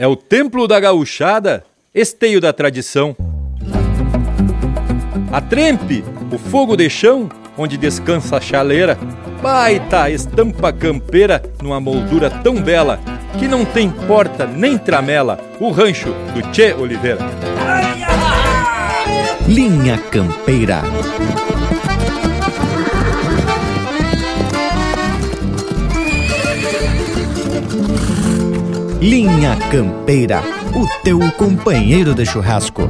É o templo da gauchada, esteio da tradição. A trempe, o fogo de chão, onde descansa a chaleira, baita estampa campeira numa moldura tão bela que não tem porta nem tramela, o rancho do Tchê Oliveira. Linha Campeira. Linha Campeira, o teu companheiro de churrasco.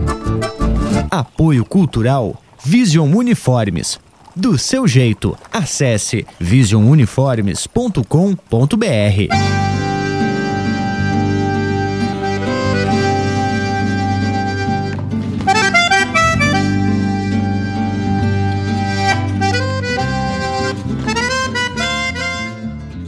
Apoio Cultural Vision Uniformes. Do seu jeito, acesse visionuniformes.com.br.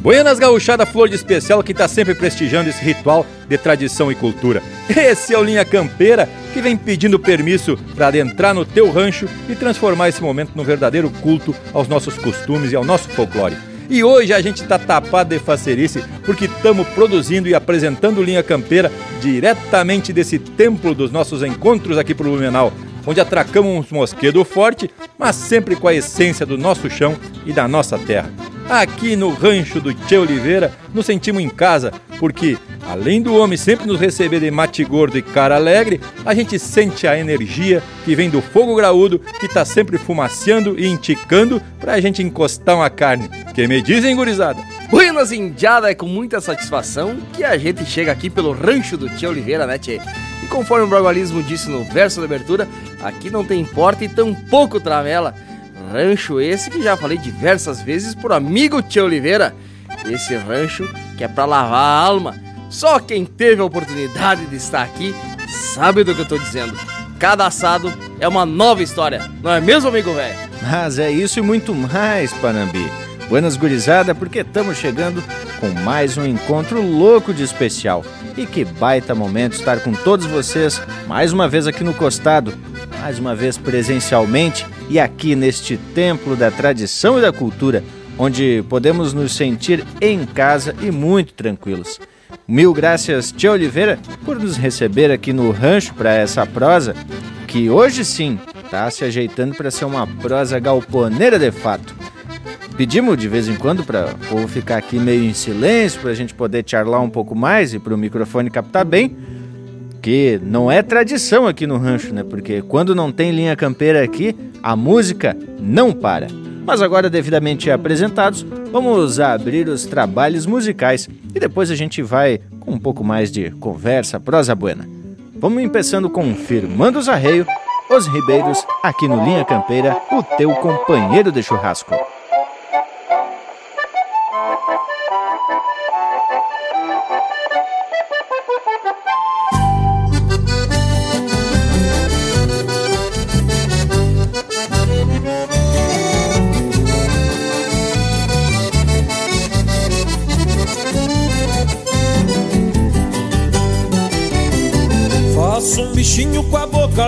Buenas Gauchada Flor de Especial que está sempre prestigiando esse ritual de tradição e cultura. Esse é o Linha Campeira que vem pedindo permisso para adentrar no teu rancho e transformar esse momento num verdadeiro culto aos nossos costumes e ao nosso folclore. E hoje a gente está tapado de facerice porque estamos produzindo e apresentando Linha Campeira diretamente desse templo dos nossos encontros aqui pro Blumenau, onde atracamos uns mosquedos forte, mas sempre com a essência do nosso chão e da nossa terra. Aqui no rancho do Tchê Oliveira, nos sentimos em casa, porque além do homem sempre nos receber de mate gordo e cara alegre, a gente sente a energia que vem do fogo graúdo que tá sempre fumaciando e enticando pra gente encostar uma carne. Que me dizem, gurizada? Buenas Indiada, é com muita satisfação que a gente chega aqui pelo rancho do Tio Oliveira, né, Tchê? Conforme o Bragualismo disse no verso da abertura, aqui não tem porta e tampouco travela. Rancho esse que já falei diversas vezes por amigo Tia Oliveira. Esse rancho que é pra lavar a alma. Só quem teve a oportunidade de estar aqui sabe do que eu tô dizendo. Cada assado é uma nova história, não é mesmo, amigo velho? Mas é isso e muito mais, Panambi. Buenas gurizada, porque estamos chegando com mais um encontro louco de especial. E que baita momento estar com todos vocês mais uma vez aqui no Costado, mais uma vez presencialmente e aqui neste templo da tradição e da cultura, onde podemos nos sentir em casa e muito tranquilos. Mil graças, Tia Oliveira, por nos receber aqui no rancho para essa prosa, que hoje sim está se ajeitando para ser uma prosa galponeira de fato. Pedimos de vez em quando para o povo ficar aqui meio em silêncio, para a gente poder charlar um pouco mais e para o microfone captar bem, que não é tradição aqui no rancho, né? Porque quando não tem linha campeira aqui, a música não para. Mas agora, devidamente apresentados, vamos abrir os trabalhos musicais e depois a gente vai com um pouco mais de conversa, prosa buena. Vamos começando com Firmando Zarreio, Os Ribeiros, aqui no Linha Campeira, o teu companheiro de churrasco.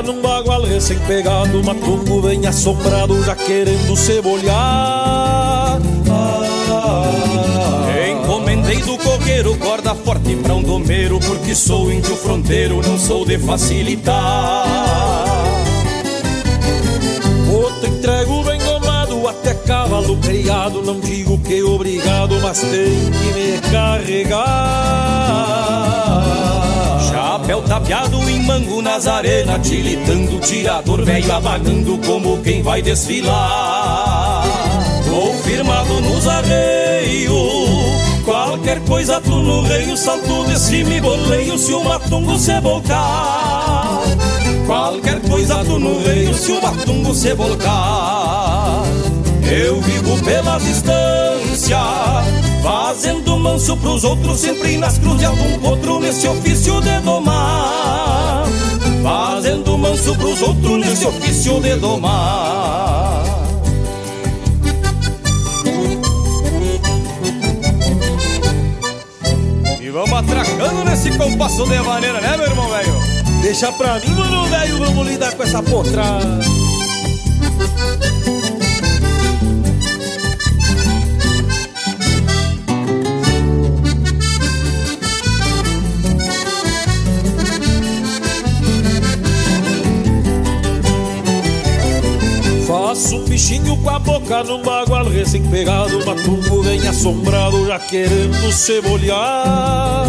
Num bagual recém-pegado Matungo vem assombrado já querendo cebolhar. Ah, Encomendei do coqueiro corda forte pra um domeiro Porque sou índio fronteiro, não sou de facilitar. Outro entrego bem domado, até cavalo criado Não digo que obrigado, mas tem que me carregar Chapéu tapeado em mango nazarena, tilitando, tirador velho abagando como quem vai desfilar. Tô firmado nos arreios, qualquer coisa tu no reio, salto de cima e boleio se o matungo se voltar. Qualquer coisa tu no reio, se o matungo se voltar. Eu vivo pela Fazendo manso pros outros, sempre nas cruzes algum outro nesse ofício de domar. Fazendo manso pros outros nesse ofício de domar. E vamos atracando nesse compasso de maneira, né, meu irmão velho? Deixa pra mim, mano velho, vamos lidar com essa potrada. Com a boca num bagual recém-pegado Matungo vem assombrado já querendo se bolhar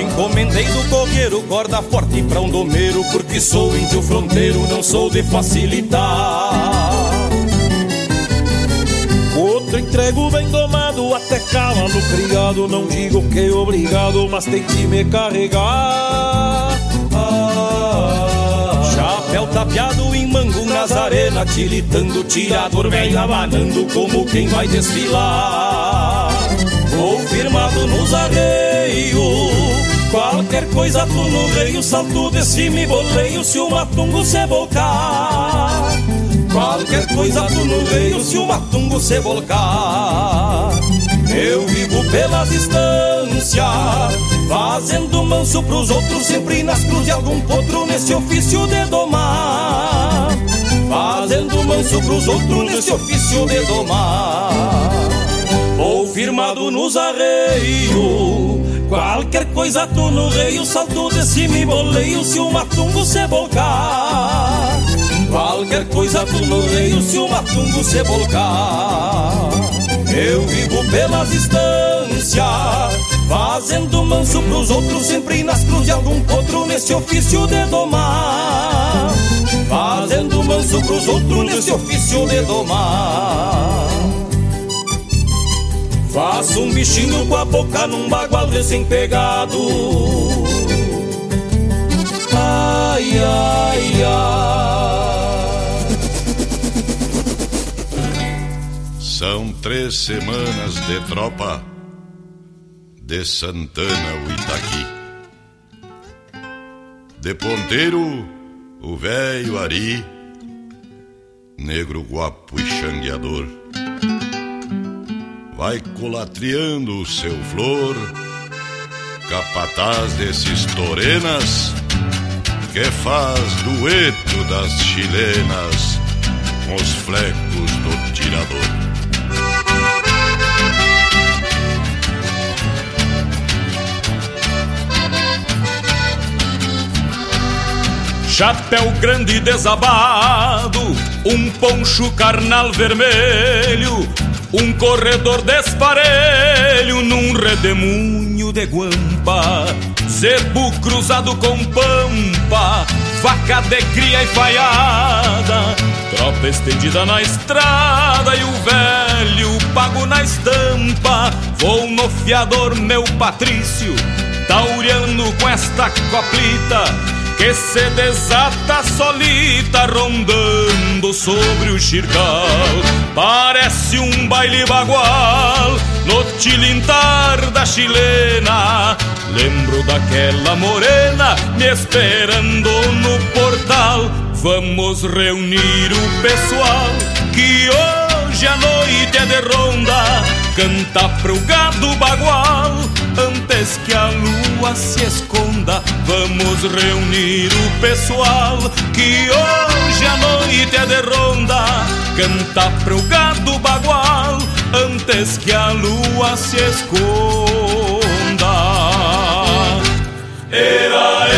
Encomendei do cogueiro corda forte pra um domeiro Porque sou índio fronteiro, não sou de facilitar. Outro entrego bem domado, até cavalo criado Não digo que obrigado, mas tem que me carregar tapeado em mango nazarena Tilitando, tirador velho abanando Como quem vai desfilar. Confirmado nos arreios Qualquer coisa tu no reio, salto de cima e boleio Se o matungo se volcar. Qualquer coisa tu no reio, se o matungo se volcar. Eu vivo pelas Fazendo manso pros outros Sempre nas cruzes de algum potro Nesse ofício de domar Fazendo manso pros outros Nesse ofício de domar Ou firmado nos arreios Qualquer coisa tu no rei, o salto de cima e boleio se o matungo se volcar. Qualquer coisa tu no rei, se o matungo se volcar. Eu vivo pelas distâncias, fazendo manso pros outros, sempre nas cruzes de algum potro nesse ofício de domar. Fazendo manso pros outros nesse ofício de domar. Faço um bichinho com a boca num bagual recém-pegado Ai, ai, ai São três semanas de tropa De Santana o Itaqui. De ponteiro, o velho Ari. Negro guapo e xangueador. Vai colatriando o seu flor, capataz desses torenas, que faz dueto das chilenas com os flecos do tirador. Chapéu grande desabado, um poncho carnal vermelho, um corredor desparelho num redemoinho de guampa. Zebu cruzado com pampa. Vaca de cria e falhada Tropa estendida na estrada E o velho pago na estampa. Vou no fiador meu Patrício Tauriano com esta coplita que se desata solita rondando sobre o xircal. Parece um baile bagual no tilintar da chilena. Lembro daquela morena me esperando no portal. Vamos reunir o pessoal que hoje a noite é de ronda. Canta pro gado bagual antes que a lua se esconda. Vamos reunir o pessoal que hoje a noite é de ronda. Canta pro gado bagual antes que a lua se esconda. Era, era,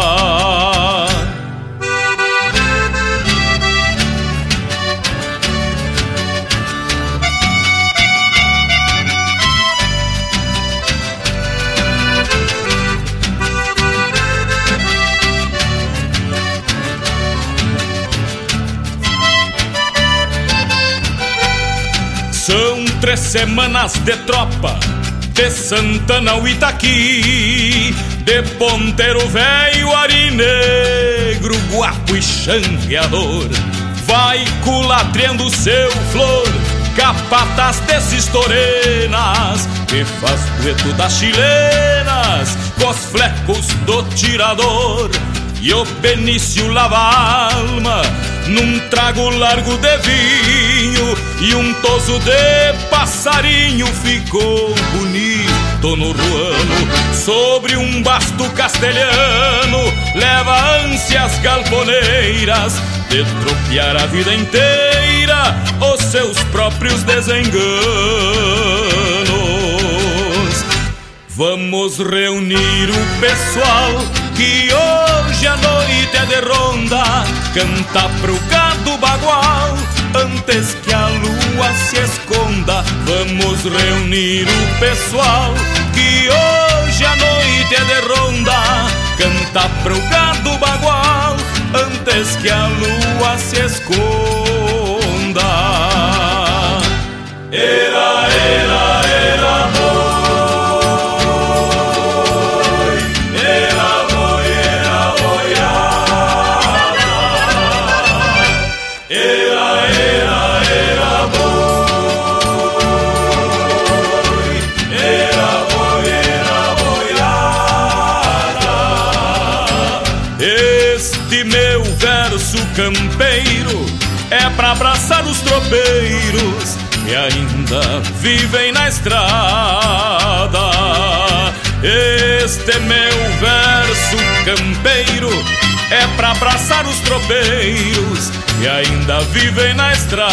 Três semanas de tropa De Santana ao Itaqui De ponteiro velho, ari negro Guapo e xangueador. Vai culatriando seu flor Capatas desses torenas Que faz dueto das chilenas Com os flecos do tirador. E o Benício lava a alma num trago largo de vinho e um toso de passarinho ficou bonito no ruano sobre um basto castelhano leva ânsias galponeiras de tropear a vida inteira os seus próprios desenganos. Vamos reunir o pessoal que hoje a noite é de ronda Canta pro gado bagual. Antes que a lua se esconda Vamos reunir o pessoal. Que hoje a noite é de ronda Canta pro gado bagual. Antes que a lua se esconda. Era, era, tropeiros que ainda vivem na estrada. Este meu verso campeiro é pra abraçar os tropeiros que ainda vivem na estrada.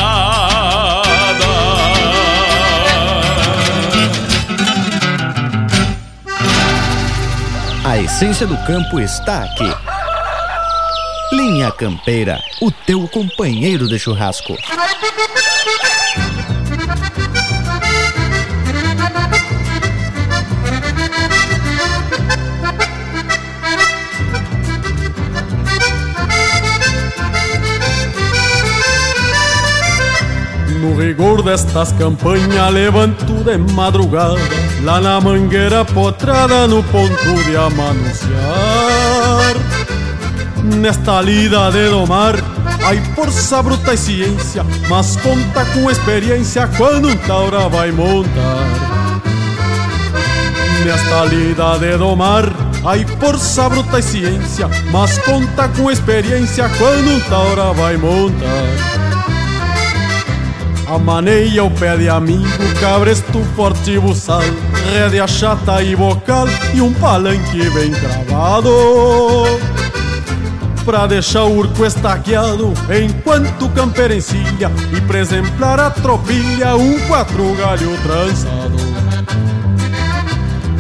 A essência do campo está aqui Linha Campeira, o teu companheiro de churrasco. Rigor destas campanhas levanto de madrugada Lá na mangueira potrada no ponto de amanunciar Nesta lida de domar Hay força bruta e ciência Mas conta com experiência Quando um taura vai montar. Nesta lida de domar Hay força bruta e ciência Mas conta com experiência Quando um taura vai montar Amaneia o pé de amigo, cabresto forte e buçal, rédea chata e bocal e um palanque bem cravado pra deixar o urco estaqueado enquanto encilha e pra exemplar a tropilha um quatro galho trançado.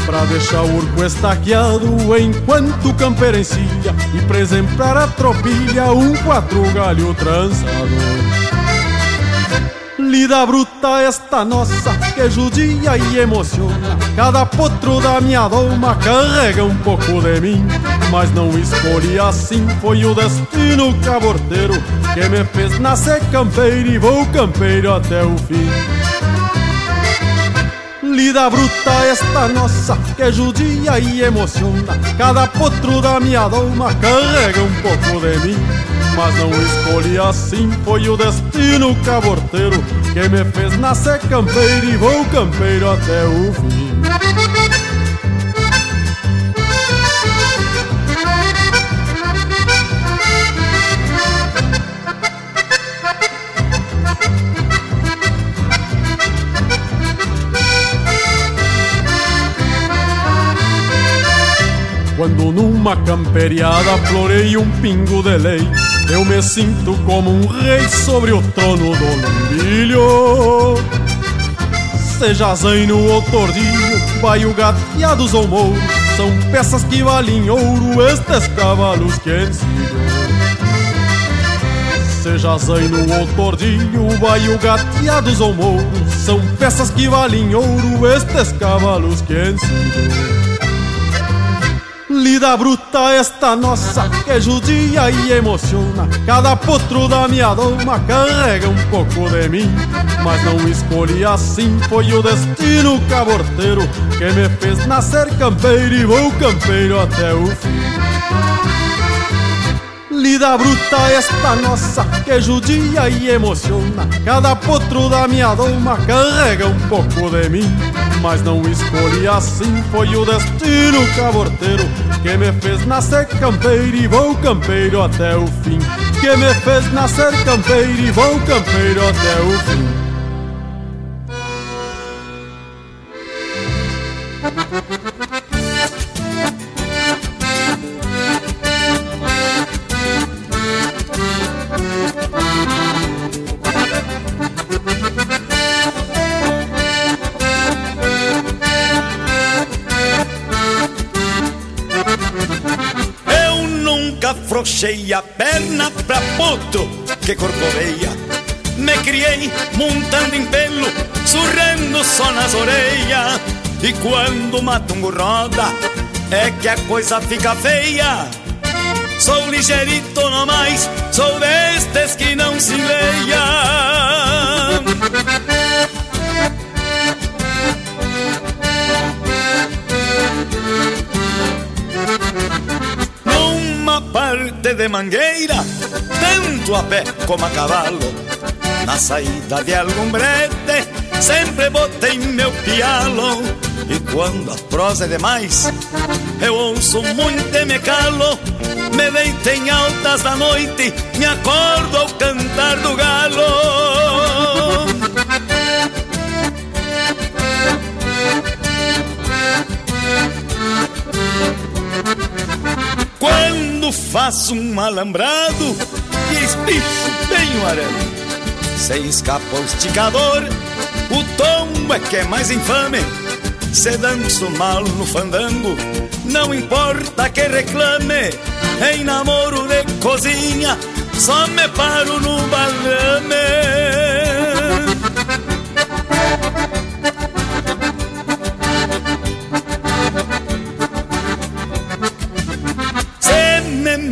Pra deixar o urco estaqueado enquanto encilha e pra exemplar a tropilha um quatro galho trançado. Lida bruta esta nossa que judia e emociona. Cada potro da minha doma carrega um pouco de mim Mas não escolhi assim, foi o destino caborteiro Que me fez nascer campeiro e vou campeiro até o fim. Lida bruta esta nossa que judia e emociona. Cada potro da minha doma carrega um pouco de mim mas não escolhi assim, foi o destino caborteiro que me fez nascer campeiro e vou campeiro até o fim. Quando numa camperiada florei um pingo de lei eu me sinto como um rei sobre o trono do lumbilho. Seja zaino ou tordilho, baio gateados ou mouro São peças que valem ouro estes cavalos que ensilho Seja zaino ou tordilho, baio gateados ou mouro São peças que valem ouro estes cavalos que ensilho Lida bruta esta nossa que judia e emociona. Cada potro da minha doma carrega um pouco de mim. Mas não escolhi assim, foi o destino caborteiro Que me fez nascer campeiro e vou campeiro até o fim Lida bruta esta nossa que judia e emociona. Cada potro da minha doma carrega um pouco de mim. Mas não escolhi assim, foi o destino caborteiro que me fez nascer campeiro e vou campeiro até o fim. Que me fez nascer campeiro e vou campeiro até o fim. E quando mato um roda, é que a coisa fica feia. Sou ligeirito no mais, sou destes que não se leia. parte de mangueira, tanto a pé como a cavalo. Na saída de algum brete, sempre botei meu pialo. E quando a prosa é demais, eu ouço muito e me calo. Me deito em altas da noite, me acordo ao cantar do galo. Quando faço um alambrado e espicho bem o arame, se escapa o esticador, o tombo é que é mais infame. Se danço mal no fandango, não importa que reclame. Em namoro de cozinha, só me paro no balame.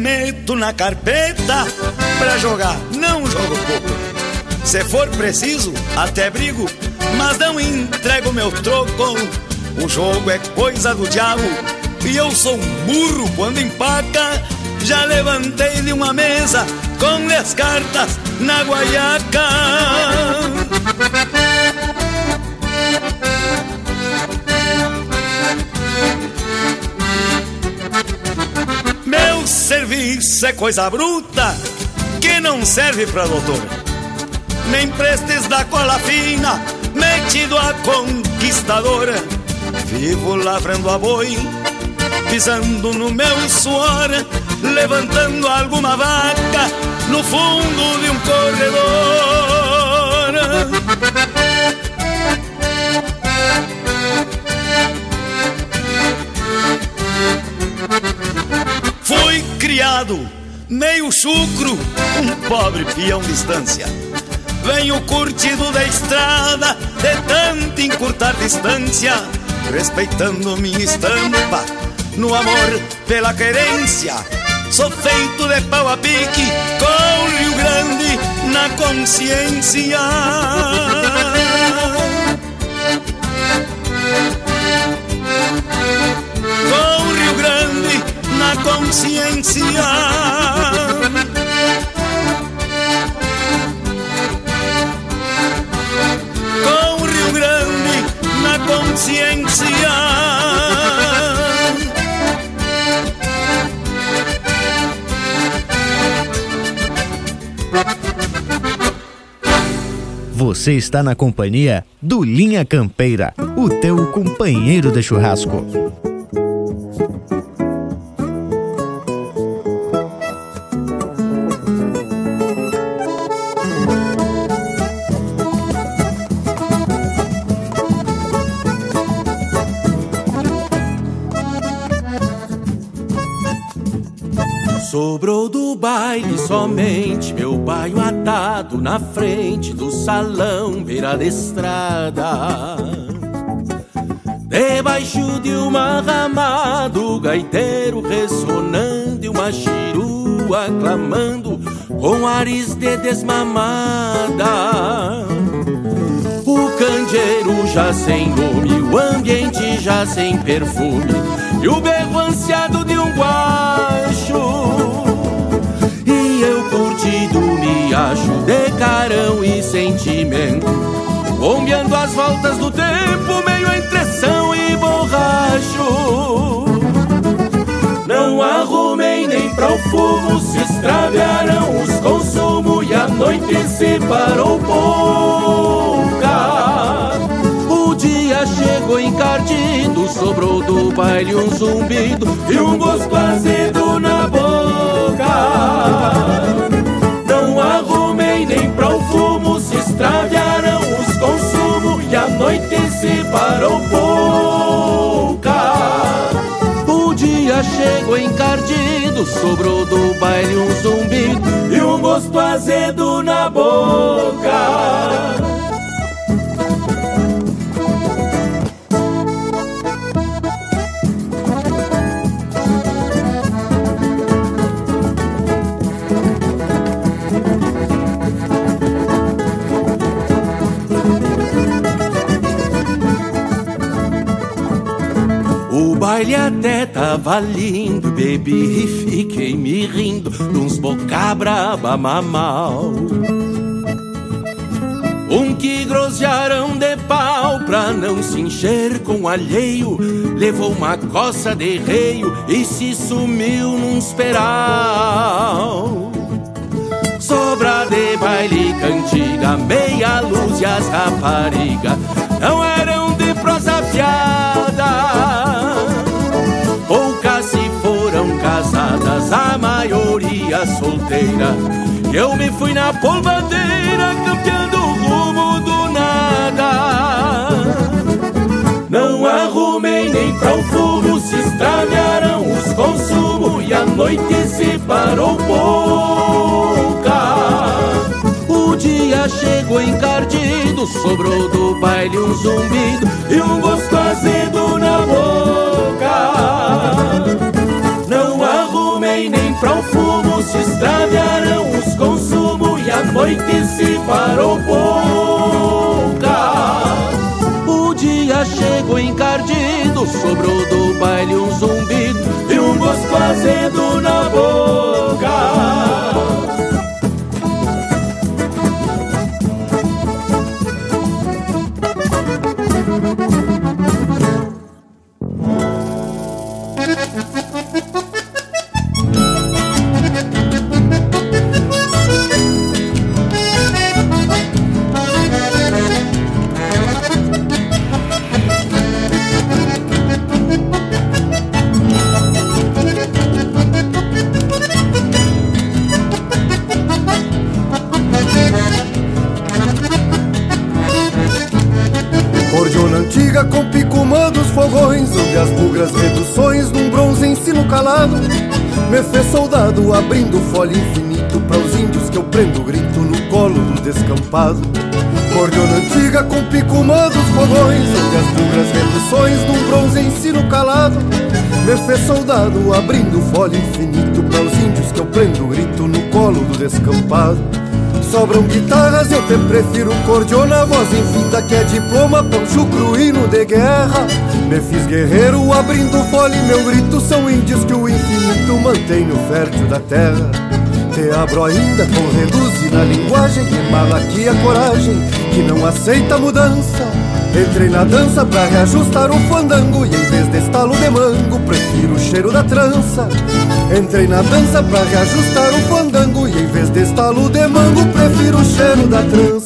meto na carpeta pra jogar, não jogo pouco. Se for preciso, até brigo, mas não entrego meu troco. O jogo é coisa do diabo e eu sou um burro quando empaca. Já levantei de uma mesa com as cartas na guaiaca. serviço é coisa bruta que não serve pra doutor. Nem prestes da cola fina, metido a conquistadora. Vivo lavrando a boi, pisando no meu suor, levantando alguma vaca no fundo de um corredor. Fui criado meio chucro, um pobre peão distância. Venho curtido da estrada, de tanto encurtar distância, respeitando minha estampa, no amor pela querência. Sou feito de pau a pique, com Rio Grande na consciência. Com Rio Grande na consciência. Consciência. Você está na companhia do Linha Campeira, o teu companheiro de churrasco. Baile somente meu baio atado na frente do salão beira de estrada. Debaixo de uma ramada, o gaiteiro ressonando e uma chirua clamando com ares de desmamada. O candeeiro já sem nome, o ambiente já sem perfume, e o berro ansiado de um guacho riacho de carão e sentimento. Bombeando as voltas do tempo, meio entre são e borracho. Não arrumei nem para o fumo, se extraviaram os consumos e a noite se parou pouca. O dia chegou encardido, sobrou do baile um zumbido e um gosto azedo na boca. E a noite se parou pouca dia chegou encardido, sobrou do baile um zumbido e um gosto azedo na boca. Até tava lindo, bebi e fiquei me rindo de uns boca braba mamal. Um que grosearam de pau pra não se encher com alheio Levou uma coça de reio e se sumiu num esperal Sobra de baile cantiga, meia luz e as rapariga Não eram de prosa fiada casadas, a maioria solteira. Eu me fui na polvadeira, campeando o rumo do nada. Não arrumei nem pra o fumo, se extraviaram os consumos e a noite se parou pouca. O dia chegou encardido, sobrou do baile um zumbido e um gosto azedo na boca pra fumo se extraviaram os consumos e a noite se parou pouca. O dia chegou encardido, sobrou do baile um zumbido e um gosto azedo na boca. Cordiona antiga com pico dos fogões. Onde as bugras reduções num bronze ensino calado. Me fez soldado abrindo folha infinito Para os índios que eu prendo grito no colo do descampado. Sobram guitarras, eu te prefiro cordiona Voz infinta que é diploma, pão chucro, hino de guerra. Me fiz guerreiro abrindo fole, meu grito São índios que o infinito mantém no fértil da terra Te abro ainda com reduzir na linguagem Que mala aqui a coragem, que não aceita mudança. Entrei na dança pra reajustar o fandango E em vez de estalo de mango, prefiro o cheiro da trança. Entrei na dança pra reajustar o fandango E em vez de estalo de mango, prefiro o cheiro da trança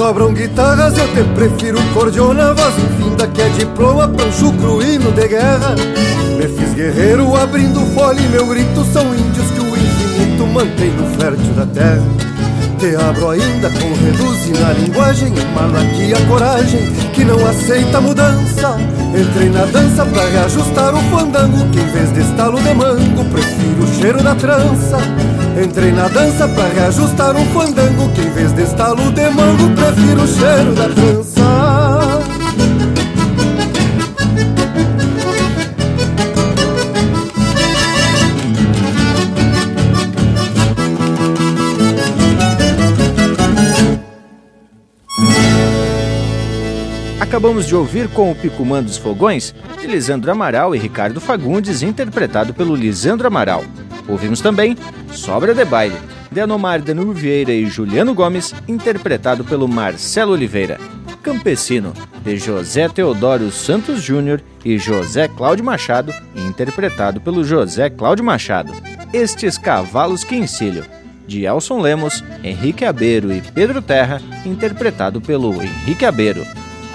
sobram guitarras, eu te prefiro cordiona, voz infinda que é um chucro hino de guerra. Me fiz guerreiro abrindo fole, meu grito são índios que o infinito mantém no fértil da terra. Te abro ainda com reduzir na linguagem, emala aqui a coragem que não aceita mudança. Entrei na dança pra reajustar o fandango, que em vez de estalo de mango, prefiro o cheiro da trança. Entrei na dança pra reajustar o fandango, que em vez de estalo de mango, prefiro o cheiro da trança. Acabamos de ouvir com o Picumã dos Fogões, de Lisandro Amaral e Ricardo Fagundes, interpretado pelo Lisandro Amaral. Ouvimos também Sobra de Baile, de Anomar Vieira e Juliano Gomes, interpretado pelo Marcelo Oliveira. Campesino, de José Teodoro Santos Júnior e José Cláudio Machado, interpretado pelo José Cláudio Machado. Estes Cavalos que Encilho, de Elson Lemos, Henrique Abeiro e Pedro Terra, interpretado pelo Henrique Abeiro.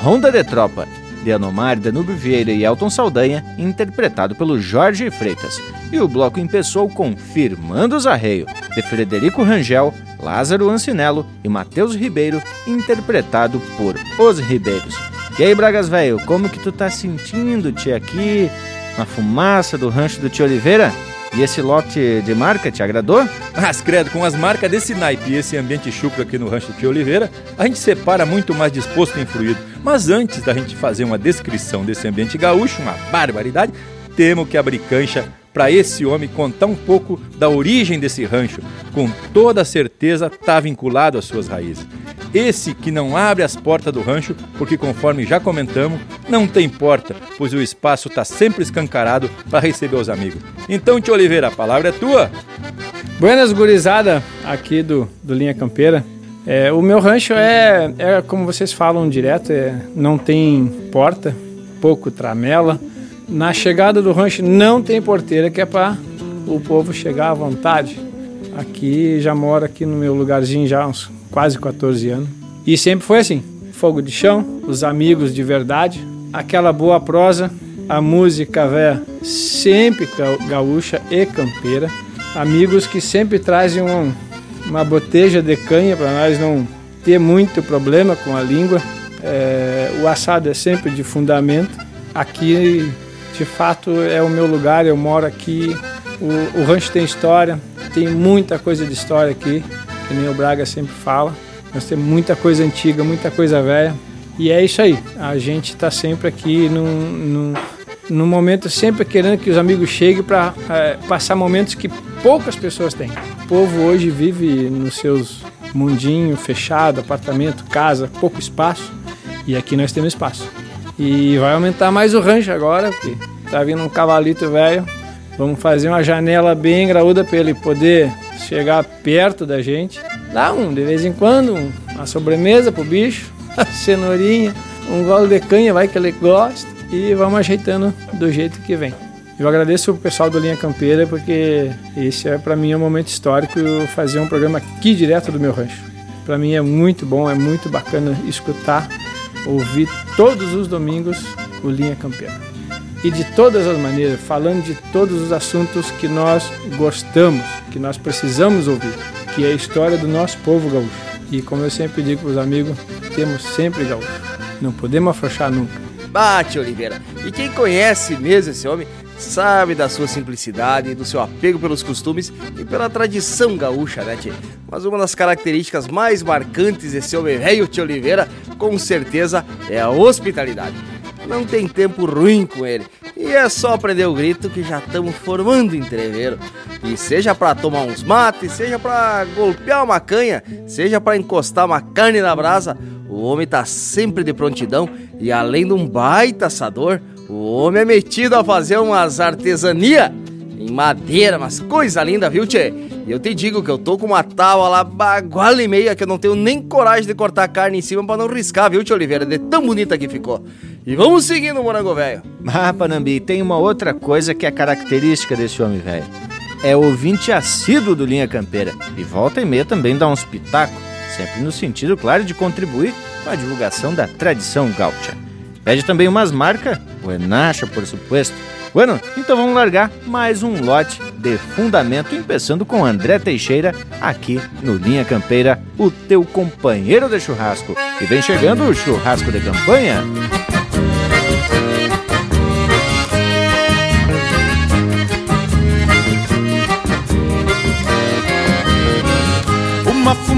Ronda de Tropa, de Anomar, Danúbio Vieira e Elton Saldanha, interpretado pelo Jorge Freitas. E o bloco empeçou com Firmando os Arreio, de Frederico Rangel, Lázaro Ancinello e Matheus Ribeiro, interpretado por Os Ribeiros. E aí, Bragas Velho, como que tu tá sentindo-te aqui na fumaça do rancho do Tio Oliveira? E esse lote de marca te agradou? Mas, credo, com as marcas desse naipe e esse ambiente chucro aqui no Rancho Tio Oliveira, a gente separa muito mais disposto e influído. Mas antes da gente fazer uma descrição desse ambiente gaúcho, uma barbaridade, temo que abrir cancha para esse homem contar um pouco da origem desse rancho. Com toda certeza está vinculado às suas raízes. Esse que não abre as portas do rancho, porque conforme já comentamos, não tem porta, pois o espaço está sempre escancarado para receber os amigos. Então, tio Oliveira, a palavra é tua. Buenas gurizada aqui do, do Linha Campeira. É, o meu rancho é, é, como vocês falam direto, é, não tem porta, pouco tramela. Na chegada do rancho não tem porteira, que é para o povo chegar à vontade. Aqui já moro aqui no meu lugarzinho já há uns quase 14 anos. E sempre foi assim, fogo de chão, os amigos de verdade, aquela boa prosa, a música véia sempre gaúcha e campeira, amigos que sempre trazem um, uma boteja de canha para nós não ter muito problema com a língua. É, o assado é sempre de fundamento. Aqui, de fato, é o meu lugar, eu moro aqui. O, o rancho tem história, tem muita coisa de história aqui, que nem o Braga sempre fala. Nós temos muita coisa antiga, muita coisa velha. E é isso aí, a gente está sempre aqui num, num, num, momento, sempre querendo que os amigos cheguem para é, passar momentos que poucas pessoas têm. O povo hoje vive nos seus mundinho fechado, apartamento, casa, pouco espaço. E aqui nós temos espaço. E vai aumentar mais o rancho agora, porque tá vindo um cavalito velho. Vamos fazer uma janela bem graúda para ele poder chegar perto da gente. Dá um, de vez em quando, uma sobremesa pro bicho cenourinha, um gole de canha, vai que ele gosta, e vamos ajeitando do jeito que vem. Eu agradeço o pessoal do Linha Campeira porque esse é para mim um momento histórico fazer um programa aqui direto do meu rancho. Para mim é muito bom, é muito bacana escutar, ouvir todos os domingos o Linha Campeira. E de todas as maneiras, falando de todos os assuntos que nós gostamos, que nós precisamos ouvir, que é a história do nosso povo gaúcho. E como eu sempre digo para os amigos, temos sempre gaúcho. Não podemos afrouxar nunca. Bate, Oliveira. E quem conhece mesmo esse homem sabe da sua simplicidade, do seu apego pelos costumes e pela tradição gaúcha, né, tchê? Mas uma das características mais marcantes desse homem velho, tio Oliveira, com certeza é a hospitalidade. Não tem tempo ruim com ele. E é só aprender o grito que já estamos formando entreveiro. E seja para tomar uns mates, seja para golpear uma canha, seja para encostar uma carne na brasa, o homem tá sempre de prontidão e além de um baita assador, o homem é metido a fazer umas artesania em madeira, mas coisa linda, viu, tchê? E eu te digo que eu tô com uma tábua lá baguala e meia que eu não tenho nem coragem de cortar a carne em cima para não riscar, viu, tio Oliveira? De tão bonita que ficou. E vamos seguindo, morango velho. Ah, Panambi, tem uma outra coisa que é característica desse homem velho. É ouvinte assíduo do Linha Campeira. E volta e meia também dá uns pitacos. sempre no sentido, claro, de contribuir com a divulgação da tradição gaúcha. Pede também umas marcas, buenacha, por supuesto. Bueno, então vamos largar mais um lote de fundamento, começando com André Teixeira, aqui no Linha Campeira, o teu companheiro de churrasco. E vem chegando o churrasco de campanha.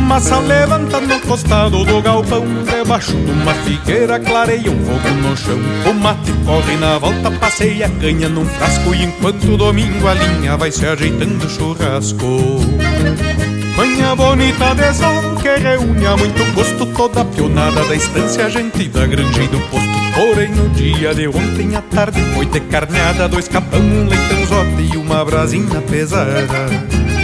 Fumaça levanta no costado do galpão. Debaixo de uma figueira clareia um fogo no chão. O mate corre na volta, passeia a canha num frasco. E enquanto domingo a linha vai se ajeitando o churrasco. Manhã bonita de sol que reúne a muito gosto Toda a pionada da estância, gente da granja e do posto. Porém no dia de ontem à tarde foi ter carneada Dois capão, um leitãozote e uma brasinha pesada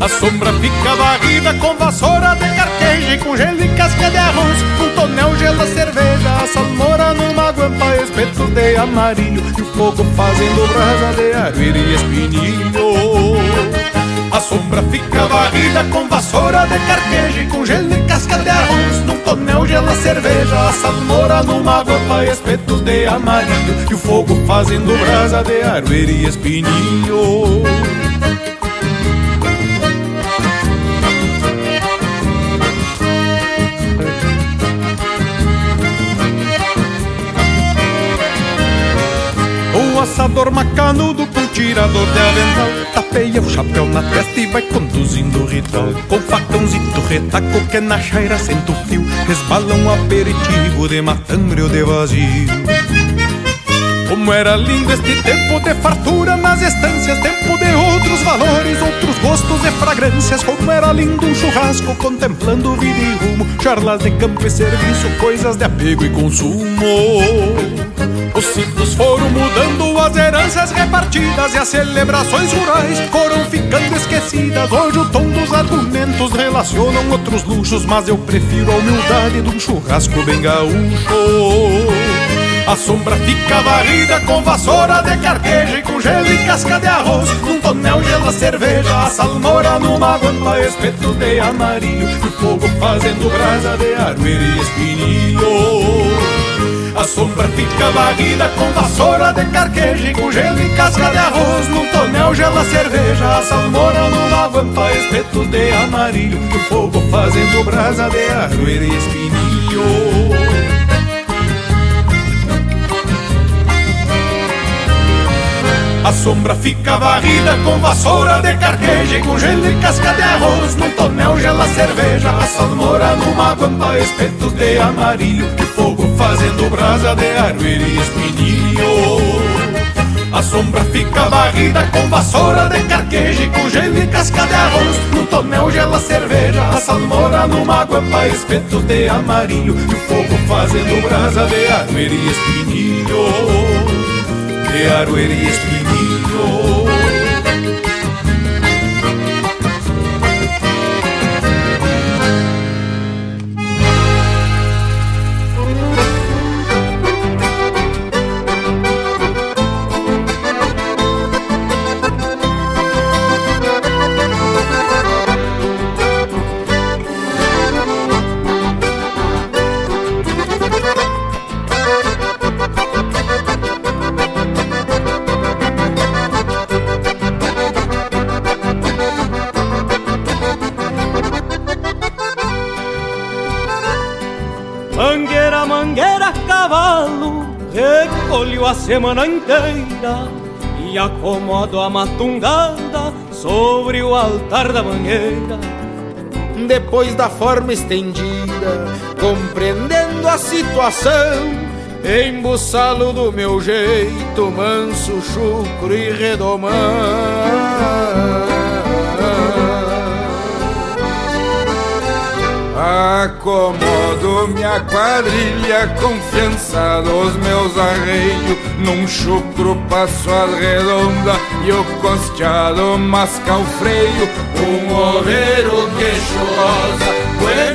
a sombra fica varrida com vassoura de carqueja e com gelo e casca de arroz. Um tonel gela cerveja, a salmoura numa guampa, espeto de amarilho e o fogo fazendo brasa de arruir e espinilho. A sombra fica varrida com vassoura de carqueja e com gelo e casca de arroz. Num tonel gela cerveja, a salmoura numa guampa, espetos de amarilho e o fogo fazendo brasa de arruir e espinilho. O assador macanudo com tirador de avental. Tapeia o chapéu na testa e vai conduzindo o ritual Com facãozito retaco que na chaira senta o fio um aperitivo de matambre ou de vazio como era lindo este tempo de fartura nas estâncias, tempo de outros valores, outros gostos e fragrâncias. Como era lindo um churrasco contemplando vida e rumo, charlas de campo e serviço, coisas de apego e consumo. Os ciclos foram mudando, as heranças repartidas e as celebrações rurais foram ficando esquecidas. Hoje o tom dos argumentos relacionam outros luxos, mas eu prefiro a humildade de um churrasco bem gaúcho. A sombra fica varrida com vassoura de carqueja e com gelo e casca de arroz. Num tonel gela cerveja, a salmoura numa guampa, espeto de amarilho. E o fogo fazendo brasa de arrueira e espinilho. A sombra fica varrida com vassoura de carqueja com gelo e casca de arroz. Num tonel gela cerveja, a salmoura numa guampa, espeto de amarilho. E o fogo fazendo brasa de arrueira e espinilho. A sombra fica varrida com vassoura de carqueja e com gelo e casca de arroz. Num tonel gela cerveja, a salmoura numa guampa, espetos de amarilho. E fogo fazendo brasa de arrueira e espinilho. A sombra fica varrida com vassoura de carqueja e com gelo e casca de arroz. Num tonel gela cerveja, a salmoura numa guampa, espetos de amarilho. E fogo fazendo brasa de arrueira e espinilho de aroeira e semana inteira e acomodo a matungada sobre o altar da mangueira. Depois da forma estendida, compreendendo a situação, embuçalo do meu jeito, manso, chucro e redomão. Acomodo minha quadrilha, confiança dos meus arreios. Num chucro passo a redonda e o costeado masca o freio. Um oveiro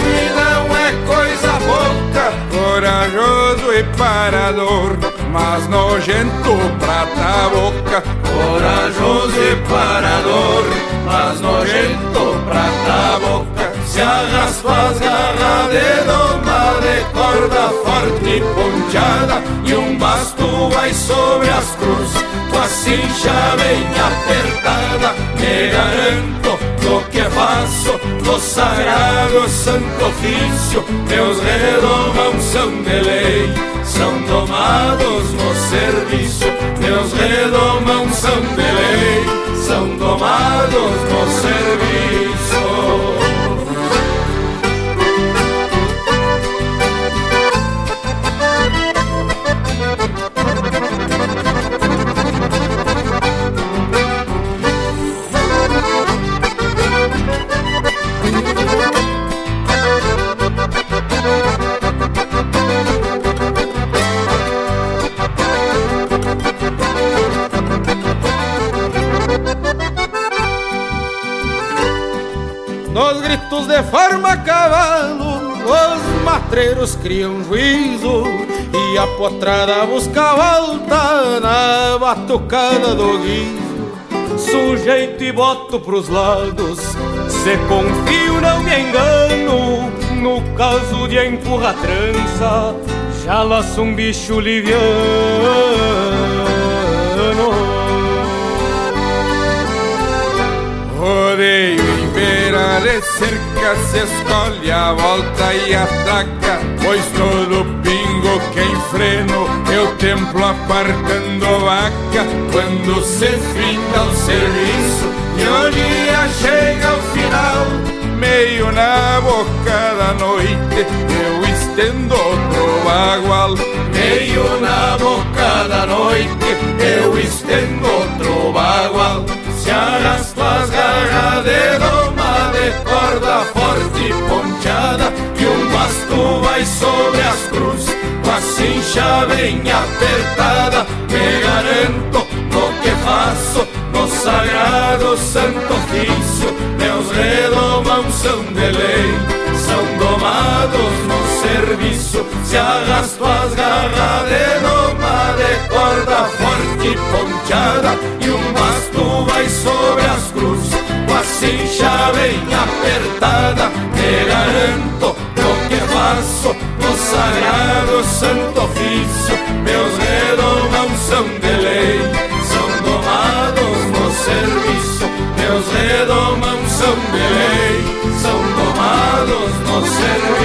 e não é coisa pouca. Corajoso e parador, mas nojento prata boca. Corajoso e parador, mas nojento prata boca. Se arrasta as garras de doma de corda forte e ponteada e um basto vai sobre as cruz com a cincha bem apertada me garanto no que faço no sagrado santo ofício meus redomão são de lei. São domados no serviço meus redomão são de lei. São domados no serviço os matreiros criam juízo e a potrada busca volta na batucada do guizo. Sujeito e boto pros lados, se confio não me engano. No caso de empurra trança, já laço um bicho liviano. Rodeio em beira de cerca Se escolhe a volta e ataca. Pois todo pingo que enfreno Eu templo apartando vaca. Quando se finda o serviço E o dia chega ao final? Meio na boca da noite Eu estendo outro bagual. Meio na boca da noite Eu estendo outro bagual. Se arrasta as garras de de corda forte e ponteada E um basto vai sobre as cruz. Com a cincha bem apertada Me garanto no que faço no sagrado santo ofício. Meus redomão são de lei, são domados no serviço. Se arrasto as garras de doma de corda forte e ponteada E um basto vai sobre as cruz cincha bem apertada Me garanto no que faço No sagrado santo ofício Meus redomão são de lei São domados no serviço Meus redomão são de lei São domados no serviço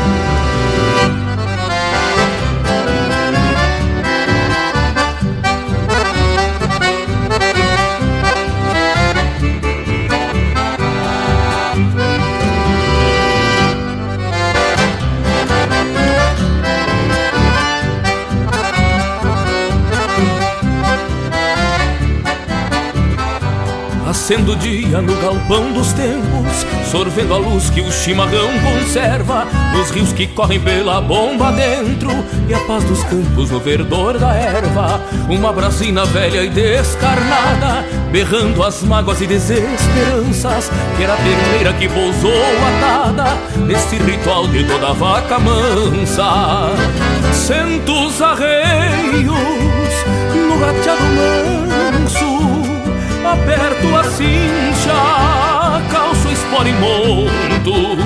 Acendo o dia no galpão dos tempos, sorvendo a luz que o chimarrão conserva, nos rios que correm pela bomba dentro, e a paz dos campos no verdor da erva. Uma brasina velha e descarnada, berrando as mágoas e desesperanças, que era a terneira que pousou atada, nesse ritual de toda vaca mansa. Sento os arreios no gateado manso aperto a cincha, calço espora e monto.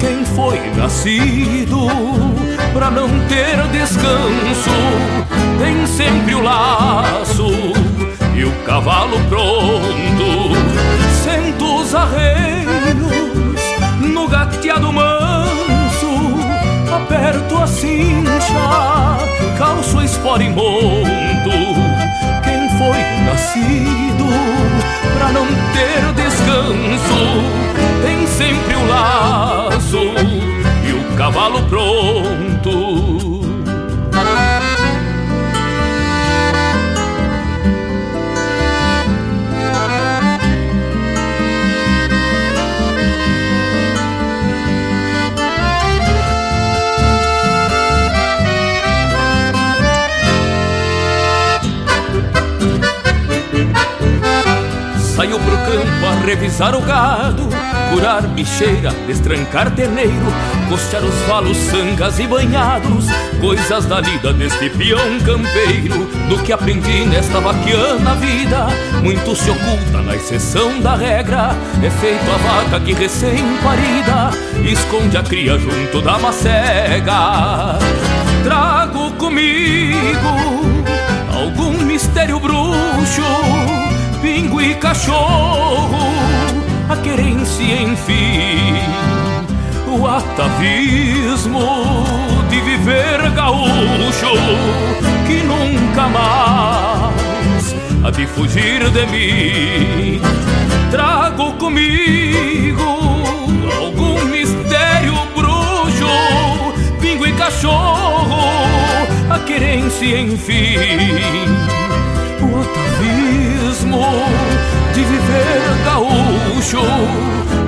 Quem foi nascido pra não ter descanso, tem sempre o laço e o cavalo pronto. Sento os arreios no gateado manso, aperto a cincha, calço espora e monto foi nascido pra não ter descanso. Tem sempre o laço e o cavalo pronto. Revisar o gado, curar bicheira, destrancar terneiro, costear os valos, sangas e banhados, coisas da lida deste peão campeiro, do que aprendi nesta vaquiana vida, muito se oculta na exceção da regra, é feito a vaca que recém-parida, esconde a cria junto da macega. Trago comigo algum mistério pingo e cachorro, a querência, enfim, o atavismo de viver gaúcho que nunca mais há de fugir de mim. Trago comigo algum mistério bruxo, pingo e cachorro, a querência, enfim, atavismo de viver gaúcho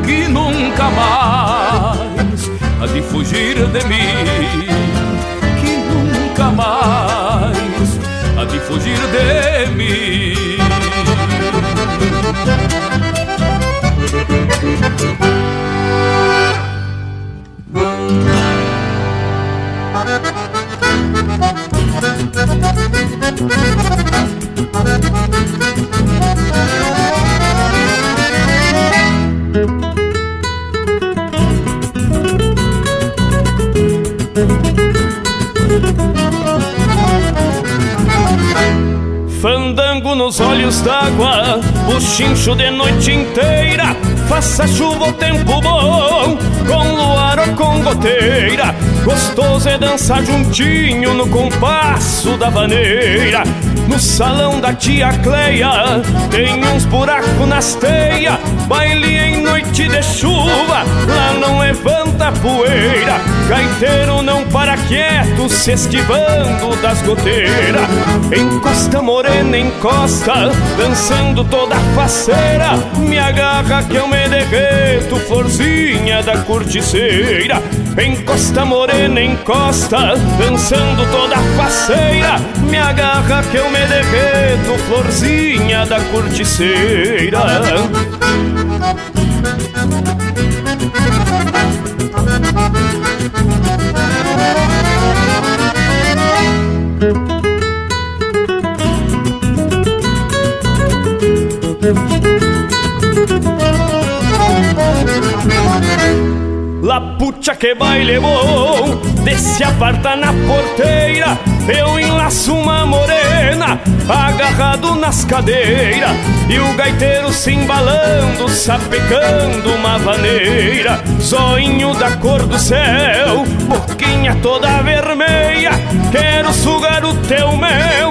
que nunca mais há de fugir de mim, que nunca mais há de fugir de mim. Fandango nos olhos d'água, o chincho de noite inteira. Faça chuva ou tempo bom, com luar ou com goteira. Gostoso é dançar juntinho no compasso da vaneira. No salão da tia Cleia tem uns buracos nas teias. Baile em noite de chuva, lá não levanta poeira. Gaiteiro não para quieto, se esquivando das goteiras. Encosta morena, encosta, dançando toda faceira. Me agarra que eu me derreto, florzinha da corticeira. Encosta morena, encosta, dançando toda faceira. Me agarra que eu me derreto, florzinha da corticeira. La pucha que baile bom Desce aparta na porteira Eu enlaço uma morena Agarrado nas cadeiras E o gaiteiro se embalando Sapecando uma vaneira. Zoinho da cor do céu Boquinha toda vermelha. Quero sugar o teu mel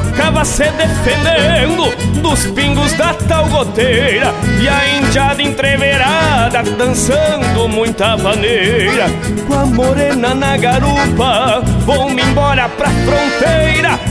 Tocava se defendendo dos pingos da tal goteira. E a indiada entreverada dançando muita maneira. Com a morena na garupa, vão-me embora pra fronteira.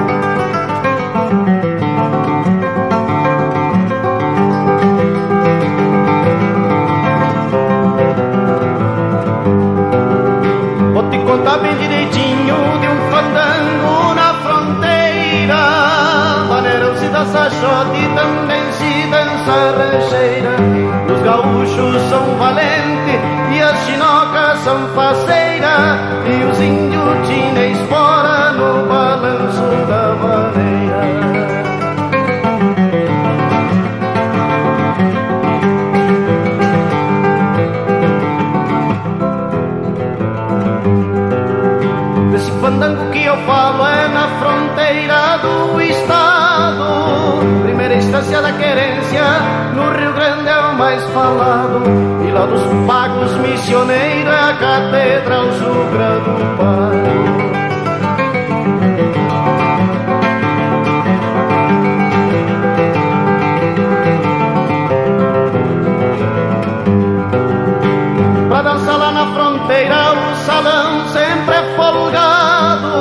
Gaúchos são valentes e as chinocas são faceiras. E os índios tinham espora no balanço da vareira. fandango que eu falo é na fronteira do estado. Primeira instância da querência, mais falado. E lá dos pagos missioneiros é a catedral sucra do Pai. Pra dançar lá na fronteira, o salão sempre é folgado.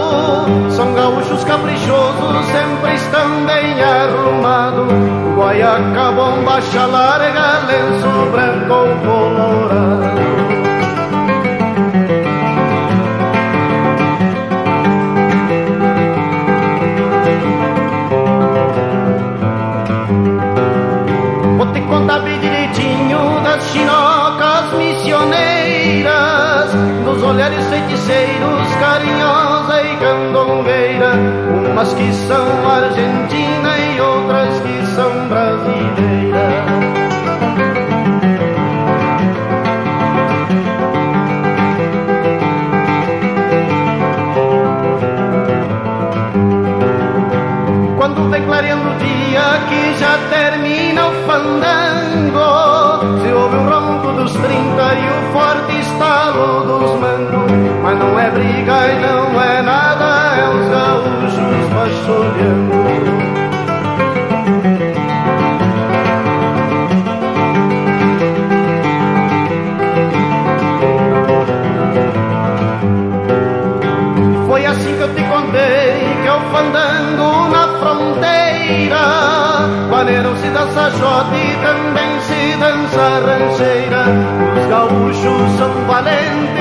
São gaúchos caprichosos, sempre estão bem arrumados. Guaiaca, bomba, larga, lenço branco colorado. Vou te contar bem direitinho das chinocas missioneiras, dos olhares feiticeiros, carinhosa e candongueira, umas que são argentina Mas não é briga e não é nada, é os gaúchos machorhando Foi assim que eu te contei que é o fandango na fronteira. Vaneram-se dança jote e também se dança rancheira. Os gaúchos são valentes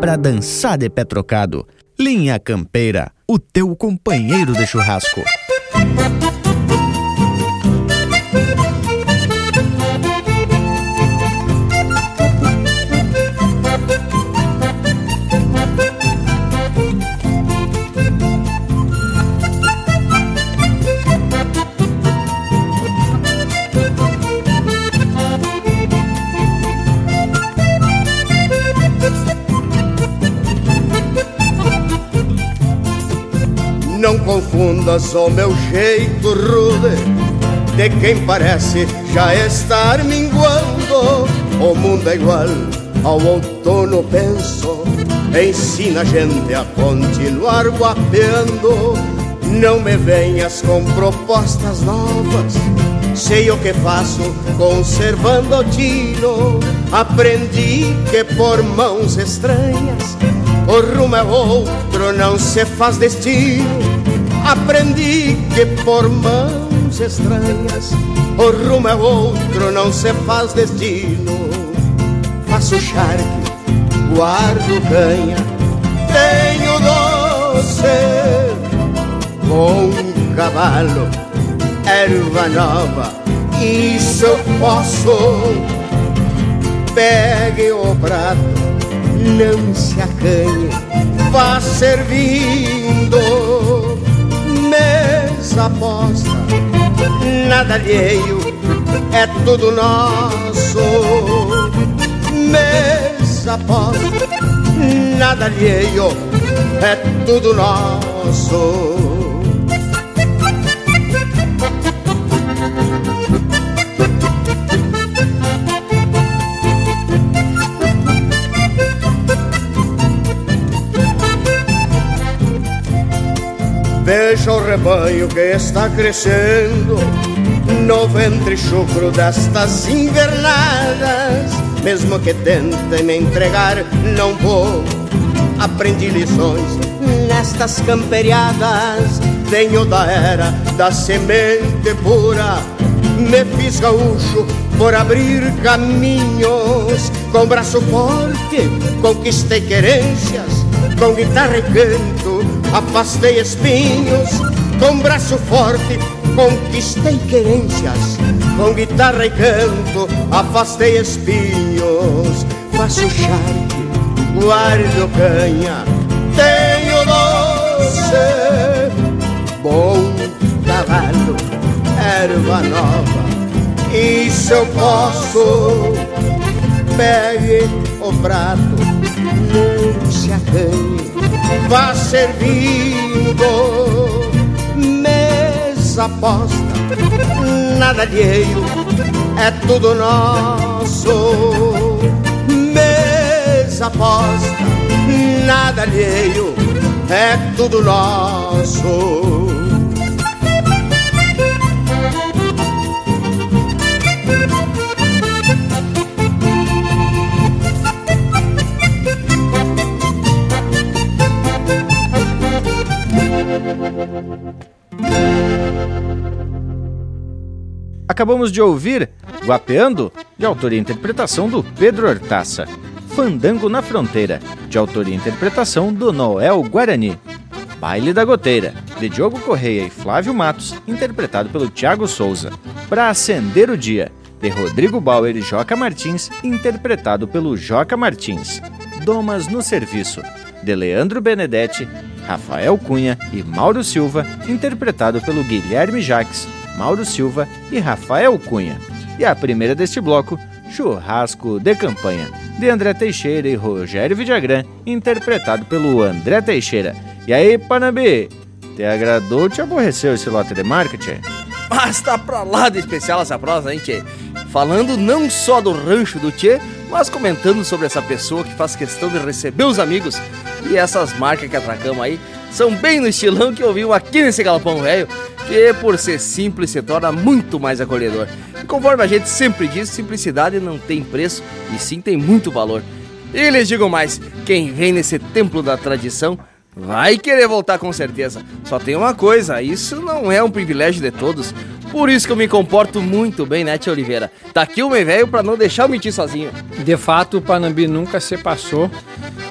pra dançar de pé trocado. Linha Campeira, o teu companheiro de churrasco. Não confundas o meu jeito rude. De quem parece já estar minguando O mundo é igual ao outono, penso. Ensina a gente a continuar guapeando. Não me venhas com propostas novas. Sei o que faço conservando o tino. Aprendi que por mãos estranhas o rumo é outro, não se faz destino. Aprendi que por mãos estranhas, o rumo é outro, não se faz destino. Faço charque, guardo canha, tenho doce com um cavalo, erva nova, isso eu posso. Pegue o prato não se acanhe, vá servindo. Mesa posta, nada alheio, é tudo nosso. Mesa posta, nada alheio, é tudo nosso. Veja o rebanho que está crescendo no ventre chucro destas invernadas. Mesmo que tentem me entregar, não vou. Aprendi lições nestas camperiadas Venho da era da semente pura Me fiz gaúcho por abrir caminhos Com braço forte conquistei querências Com guitarra e canto afastei espinhos Com braço forte conquistei querências. Com guitarra e canto afastei espinhos. Faço charque, guardo canha. Tenho doce Bom cavalo, erva nova. Se eu posso, pegue o prato, não se acanhe, vá servindo, mesa posta, nada alheio, é tudo nosso. Mesa posta, nada alheio, é tudo nosso. Acabamos de ouvir Guapeando, de autoria e interpretação do Pedro Hortaça. Fandango na Fronteira, de autoria e interpretação do Noel Guarani. Baile da Goteira, de Diogo Correia e Flávio Matos, interpretado pelo Tiago Souza. Pra Acender o Dia, de Rodrigo Bauer e Joca Martins, interpretado pelo Joca Martins. Domas no Serviço, de Leandro Benedetti, Rafael Cunha e Mauro Silva, interpretado pelo Guilherme Jaques, Mauro Silva e Rafael Cunha. E a primeira deste bloco, Churrasco de Campanha, de André Teixeira e Rogério Vidagrã, interpretado pelo André Teixeira. E aí, Panambi, te agradou ou te aborreceu esse lote de marketing? Mas tá pra lá de especial essa prosa, hein, Tchê? Falando não só do rancho do Tchê, mas comentando sobre essa pessoa que faz questão de receber os amigos. E essas marcas que atracamos aí são bem no estilão que ouvimos aqui nesse galpão velho, que por ser simples se torna muito mais acolhedor. E conforme a gente sempre diz, simplicidade não tem preço e sim tem muito valor. E lhes digo mais, quem vem nesse templo da tradição vai querer voltar com certeza. Só tem uma coisa, isso não é um privilégio de todos. Por isso que eu me comporto muito bem, né, tia Oliveira? Tá aqui o meu velho pra não deixar eu mentir sozinho. De fato, o Panambi nunca se passou.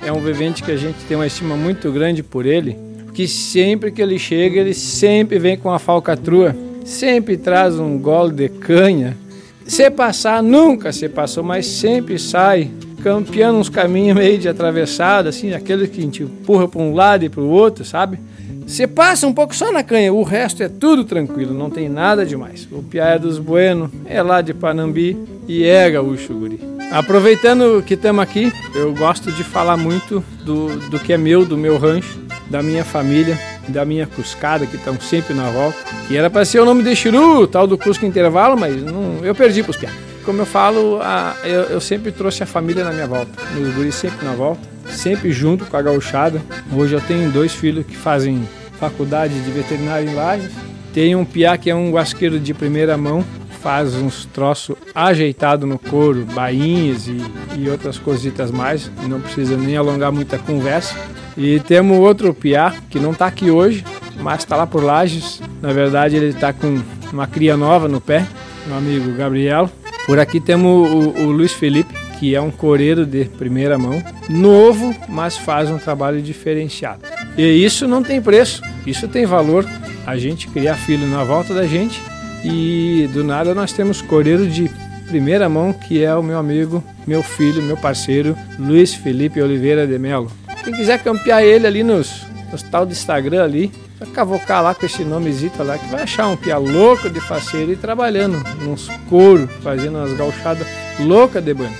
É um vivente que a gente tem uma estima muito grande por ele. Que sempre que ele chega, ele sempre vem com a falcatrua. Sempre traz um gole de canha. Se passar, nunca se passou, mas sempre sai campeando uns caminhos meio de atravessado, assim, aquele que gente empurra para um lado e para o outro, sabe? Você passa um pouco só na canha, o resto é tudo tranquilo, não tem nada demais. O Piá é dos Bueno, é lá de Panambi e é gaúcho, guri. Aproveitando que estamos aqui, eu gosto de falar muito do, do que é meu, do meu rancho, da minha família, da minha Cuscada, que estão sempre na volta. Que era para ser o nome de Chiru, tal do Cusco Intervalo, mas não, eu perdi pros Piá. Como eu falo, a, eu, eu sempre trouxe a família na minha volta, meus guris sempre na volta, sempre junto com a gauchada. Hoje eu tenho dois filhos que fazem faculdade de veterinário em Lages. Tem um piá que é um guasqueiro de primeira mão, faz uns troços ajeitados no couro, bainhas e, e outras cositas mais, não precisa nem alongar muita conversa. E temos outro piá que não está aqui hoje, mas está lá por Lages. Na verdade, ele está com uma cria nova no pé, meu amigo Gabriel. Por aqui temos o, o Luiz Felipe, que é um coreiro de primeira mão, novo, mas faz um trabalho diferenciado. E isso não tem preço, isso tem valor. A gente criar filho na volta da gente e do nada nós temos coreiro de primeira mão, que é o meu amigo, meu filho, meu parceiro, Luiz Felipe Oliveira de Melo. Quem quiser campear ele ali nos, nos tal do Instagram ali, vai cavocar lá com esse nomezito lá, que vai achar um pia louco de faceiro e trabalhando nos couro, fazendo umas gauchadas louca de banho.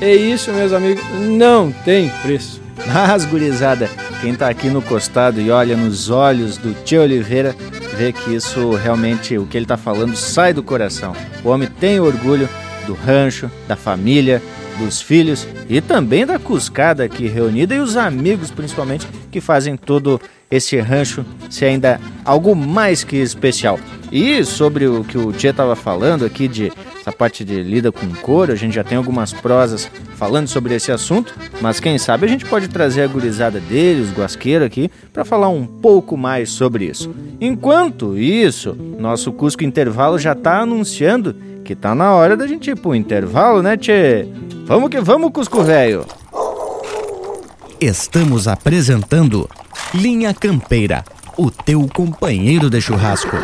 É isso, meus amigos, não tem preço. Mas, gurizada, quem tá aqui no costado e olha nos olhos do tio Oliveira, vê que isso realmente, o que ele tá falando, sai do coração. O homem tem orgulho do rancho, da família, dos filhos e também da Cuscada aqui reunida e os amigos, principalmente, que fazem todo esse rancho ser ainda algo mais que especial. E sobre o que o Tia estava falando aqui de essa parte de lida com couro, a gente já tem algumas prosas falando sobre esse assunto, mas quem sabe a gente pode trazer a gurizada dele, os guasqueiros aqui, para falar um pouco mais sobre isso. Enquanto isso, nosso Cusco Intervalo já tá anunciando que tá na hora da gente ir pro intervalo, né, tchê? Vamos que vamos, Cusco Velho! Estamos apresentando Linha Campeira, o teu companheiro de churrasco.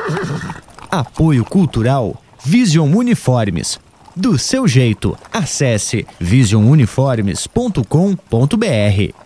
Apoio Cultural Vision Uniformes. Do seu jeito, acesse visionuniformes.com.br.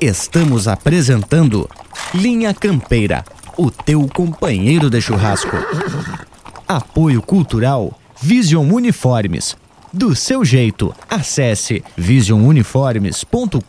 Estamos apresentando Linha Campeira, o teu companheiro de churrasco. Apoio Cultural Vision Uniformes. Do seu jeito, acesse visionuniformes.com.br.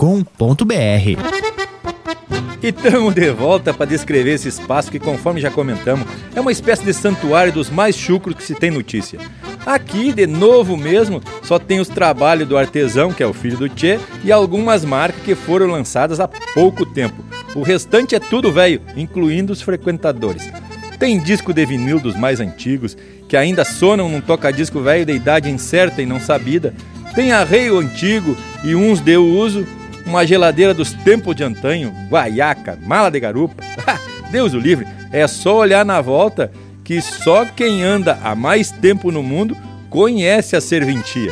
E estamos de volta para descrever esse espaço que, conforme já comentamos, é uma espécie de santuário dos mais chucros que se tem notícia. Aqui, de novo mesmo, só tem os trabalhos do artesão, que é o filho do Tchê, e algumas marcas que foram lançadas há pouco tempo. O restante é tudo velho, incluindo os frequentadores. Tem disco de vinil dos mais antigos, que ainda sonam num toca-disco velho de idade incerta e não sabida. Tem arreio antigo e uns de uso, uma geladeira dos tempos de antanho, guaiaca, mala de garupa. Deus o livre, é só olhar na volta que só quem anda há mais tempo no mundo conhece a serventia.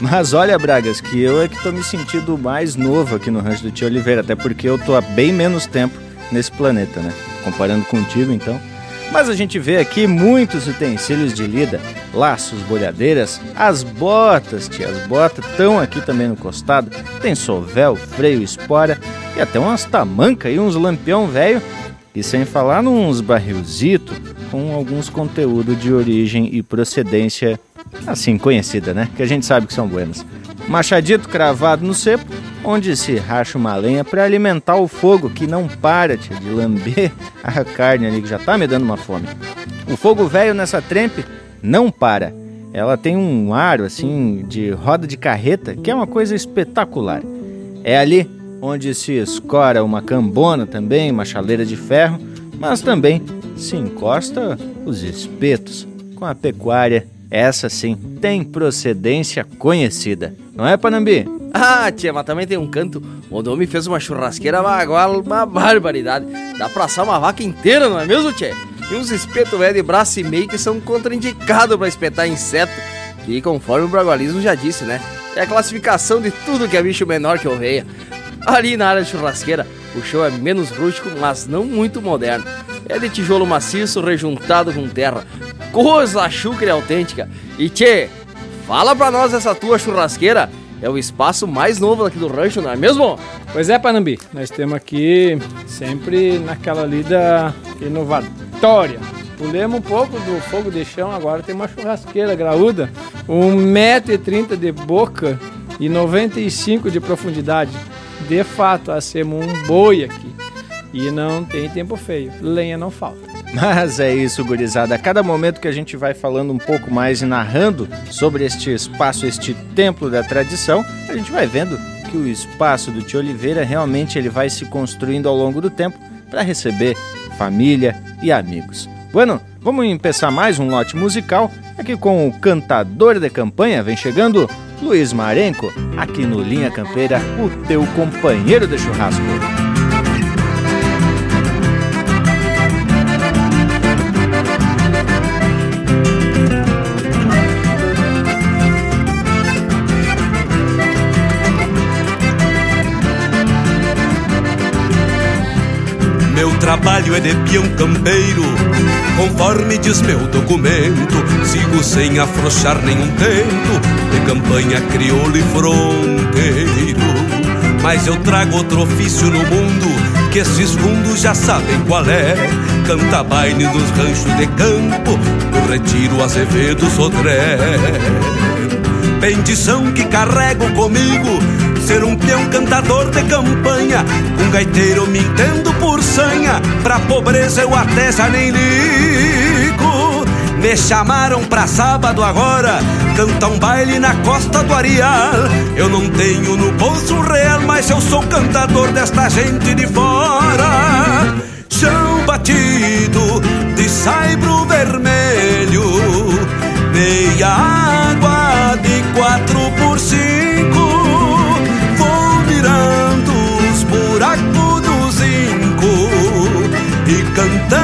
Mas olha, Bragas, que eu é que tô me sentindo mais novo aqui no Rancho do Tio Oliveira, até porque eu tô há bem menos tempo nesse planeta, né? Comparando contigo, então. Mas a gente vê aqui muitos utensílios de lida, laços, bolhadeiras, as botas, tia, as botas estão aqui também no costado. Tem sovel, freio, espora e até umas tamancas e uns lampião velho. E sem falar nos barrilzitos com alguns conteúdos de origem e procedência assim conhecida, né? Que a gente sabe que são buenas. Machadito cravado no cepo, onde se racha uma lenha para alimentar o fogo que não para tia, de lamber a carne ali que já tá me dando uma fome. O fogo velho nessa trempe não para. Ela tem um aro assim de roda de carreta que é uma coisa espetacular. É ali onde se escora uma cambona também, uma chaleira de ferro, mas também se encosta os espetos com a pecuária. Essa sim tem procedência conhecida, não é, Panambi? Ah, tia, mas também tem um canto onde o homem fez uma churrasqueira agora uma barbaridade. Dá pra assar uma vaca inteira, não é mesmo, tia? E uns espetos velho de braço e meio que são contraindicados para espetar inseto, que conforme o bragualismo já disse, né? É a classificação de tudo que é bicho menor que oveia. Ali na área de churrasqueira, o show é menos rústico, mas não muito moderno. É de tijolo maciço rejuntado com terra. Coisa chucra e autêntica. E tchê, fala pra nós essa tua churrasqueira. É o espaço mais novo aqui do rancho, não é mesmo? Pois é, Panambi. Nós temos aqui sempre naquela lida inovatória. Pulemos um pouco do fogo de chão, agora tem uma churrasqueira graúda, 1,30m de boca e 95 de profundidade. De fato, hacemos um boi aqui. E não tem tempo feio. Lenha não falta. Mas é isso, gurizada. A cada momento que a gente vai falando um pouco mais e narrando sobre este espaço, este templo da tradição, a gente vai vendo que o espaço do Tio Oliveira realmente ele vai se construindo ao longo do tempo para receber família e amigos. Bueno, vamos começar mais um lote musical aqui com o cantador de campanha. Vem chegando Luiz Marenco, aqui no Linha Campeira, o teu companheiro de churrasco. Meu trabalho é de peão campeiro, conforme diz meu documento. Sigo sem afrouxar nenhum de campanha crioulo e fronteiro. Mas eu trago outro ofício no mundo, que esses fundos já sabem qual é. Canta baile nos ranchos de campo, do retiro Azevedo Sodré. bendição que carrego comigo. Ser um peão cantador de campanha, um gaiteiro me entendo por sanha. Pra pobreza eu até já nem ligo. Me chamaram pra sábado agora, canta um baile na costa do Arial. Eu não tenho no bolso real, mas eu sou cantador desta gente de fora. Chão batido de saibro vermelho, meia água de quatro por cinco. Vou mirando os buracos do zinco e cantando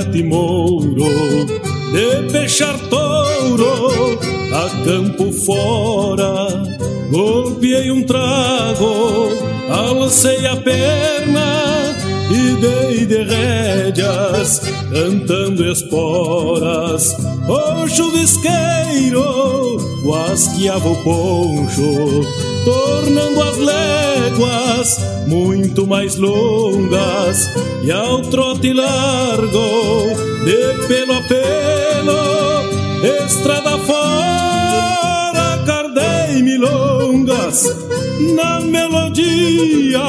flete mouro De peixar touro a campo fora Golpeei um trago, alcei a perna E dei de rédeas, cantando esporas. O chuvisqueiro guasqueava o poncho Tornando as léguas muito mais longas. E ao trote largo, de pelo a pelo Estrada fora, cardei milongas Na melodia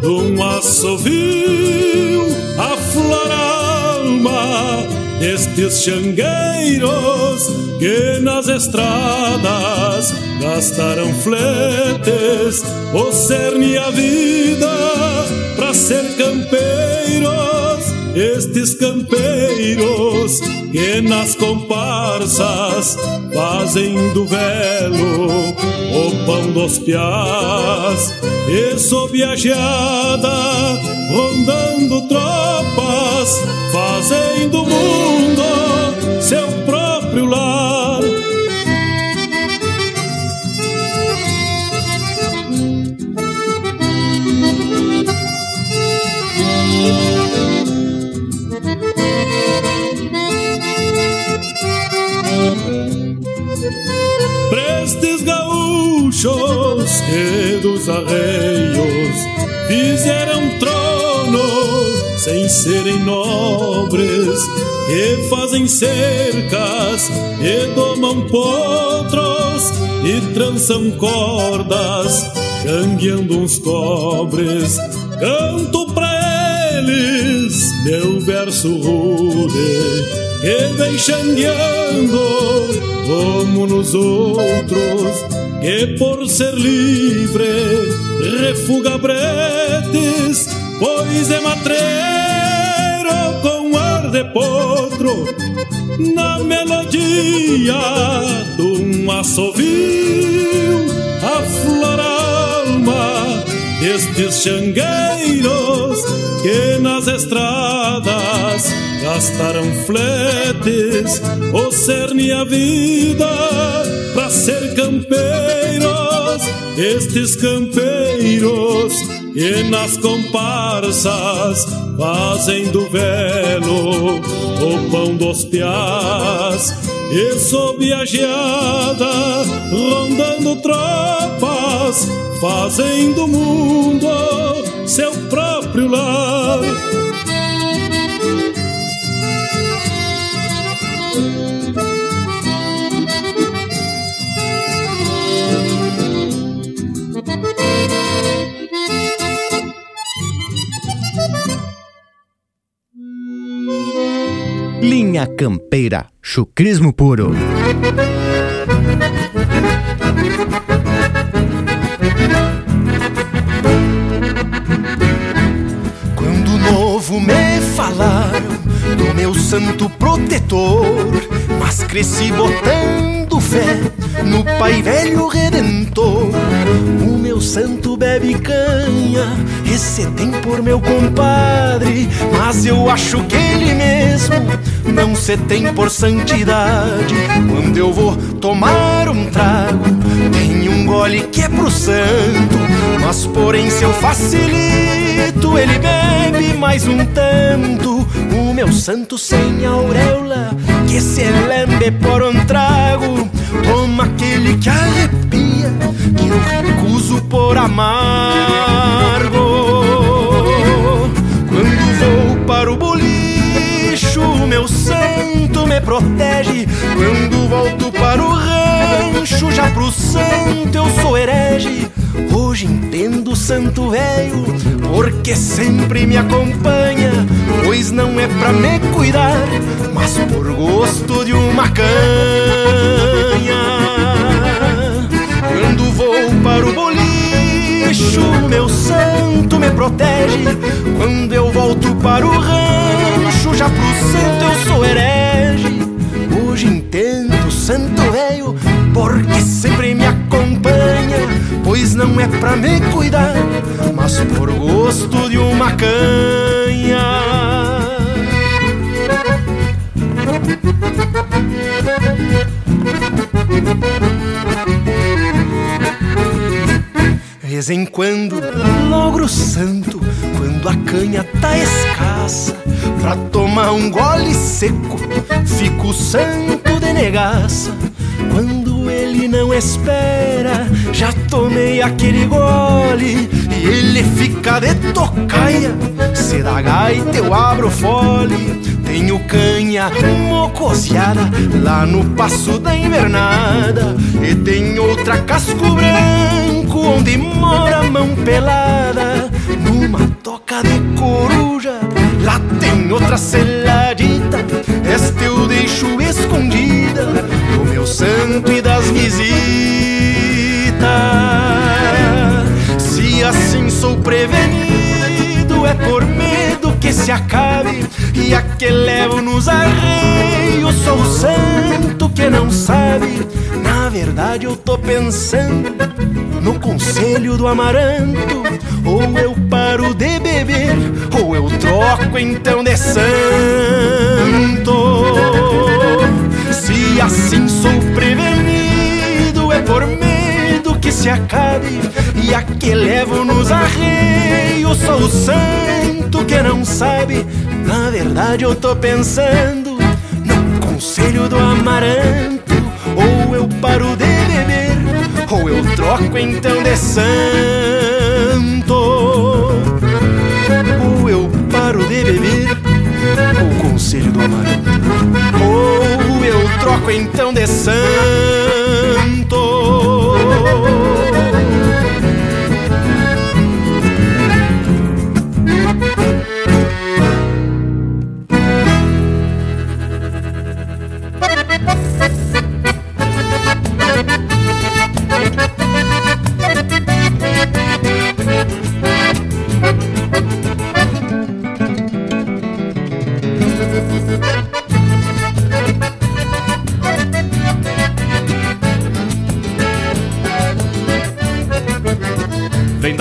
de um assovio Aflora a alma xangueiros que nas estradas gastaram fletes, o cerne a vida para ser campeiros. Estes campeiros que nas comparsas fazem do velo o pão dos piás e sob a geada rondando tropas fazem do mundo seu próprio lar. Que dos arreios fizeram trono sem serem nobres, que fazem cercas e domam potros e trançam cordas, cangueando uns cobres. Canto pra eles meu verso rude que vem xangueando como nos outros, que por ser livre refuga bretes, pois é matreiro com ar de potro, na melodia de um assovio, alma destes xangueiros que nas estradas gastaram fletes, o cerne a vida para ser campeiros, estes campeiros que nas comparsas fazem do velo o pão dos piás. E sob a geada rondando tropas fazem do mundo seu próprio lar Linha Campeira, chucrismo puro. Me falaram do meu santo protetor, mas cresci botando fé no Pai Velho Redentor. O meu santo bebe canha, esse tem por meu compadre, mas eu acho que ele mesmo não se tem por santidade. Quando eu vou tomar um trago, tem um gole que é pro santo, mas porém se eu facilito, ele bebe mais um tanto. O meu santo sem auréola, que se lembre por um trago, toma aquele que arrepia, que eu recuso por amargo. Quando vou para o bolicho, o meu santo me protege. Quando volto para o rancho, já pro santo eu sou herege. Hoje entendo o santo velho, porque sempre me acompanha. Pois não é pra me cuidar, mas por gosto de uma canha. Quando vou para o bolicho, meu santo me protege. Quando eu volto para o rancho, já pro santo eu sou herege. Hoje entendo santo velho, porque sempre me acompanha. Pois não é pra me cuidar, mas por gosto de uma canha. Vez em quando logro santo, quando a canha tá escassa, pra tomar um gole seco, fico santo de negaça. Quando ele não espera, já tomei aquele gole e ele fica de tocaia. Se dá gaita, eu abro fole. Tenho canha mocoseada lá no passo da invernada. E tem outra casco branco onde mora a mão pelada. Numa toca de coruja, lá tem outra seladita. Esta eu deixo escondida do meu santo e das visitas. Se assim sou prevenido, é por medo que se acabe. E a que levo nos arreios, sou o santo que não sabe. Na verdade, eu tô pensando no conselho do amaranto. Ou eu paro de beber, ou eu troco então de santo. Se assim sou prevenido, é por medo que se acabe. E a que levo nos arreios, sou o santo que não sabe. Na verdade, eu tô pensando conselho do amaranto. Ou eu paro de beber, ou eu troco então de santo. Ou eu paro de beber, o conselho do amaranto. Ou eu troco então de santo.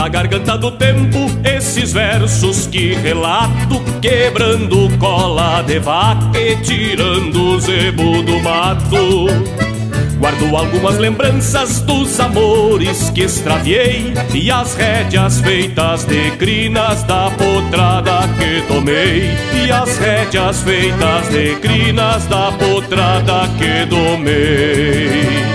Da garganta do tempo esses versos que relato Quebrando cola de vaca e tirando o zebo do mato. Guardo algumas lembranças dos amores que extraviei E as rédeas feitas de crinas da potrada que tomei. E as rédeas feitas de crinas da potrada que domei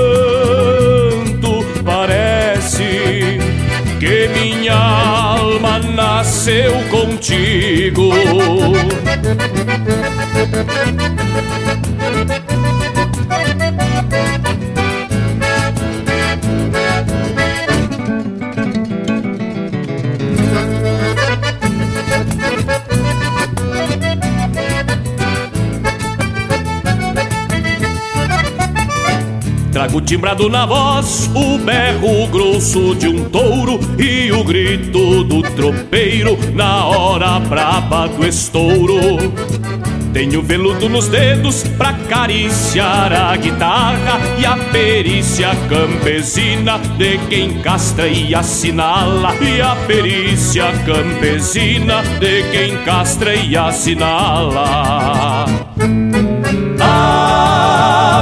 nasceu contigo. Trago timbrado na voz o berro grosso de um touro e o grito do tropeiro na hora braba do estouro. Tenho veludo nos dedos pra acariciar a guitarra e a perícia campesina de quem castra e assinala. E a perícia campesina de quem castra e assinala.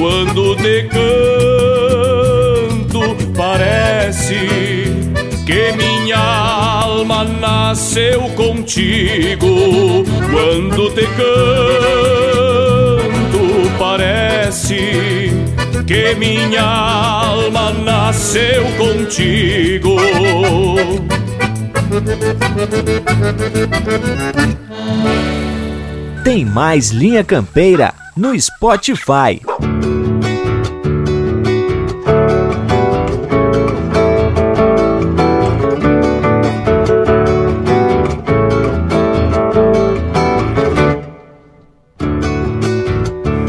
quando te canto, parece que minha alma nasceu contigo. Quando te canto, parece que minha alma nasceu contigo. Tem mais Linha Campeira no Spotify.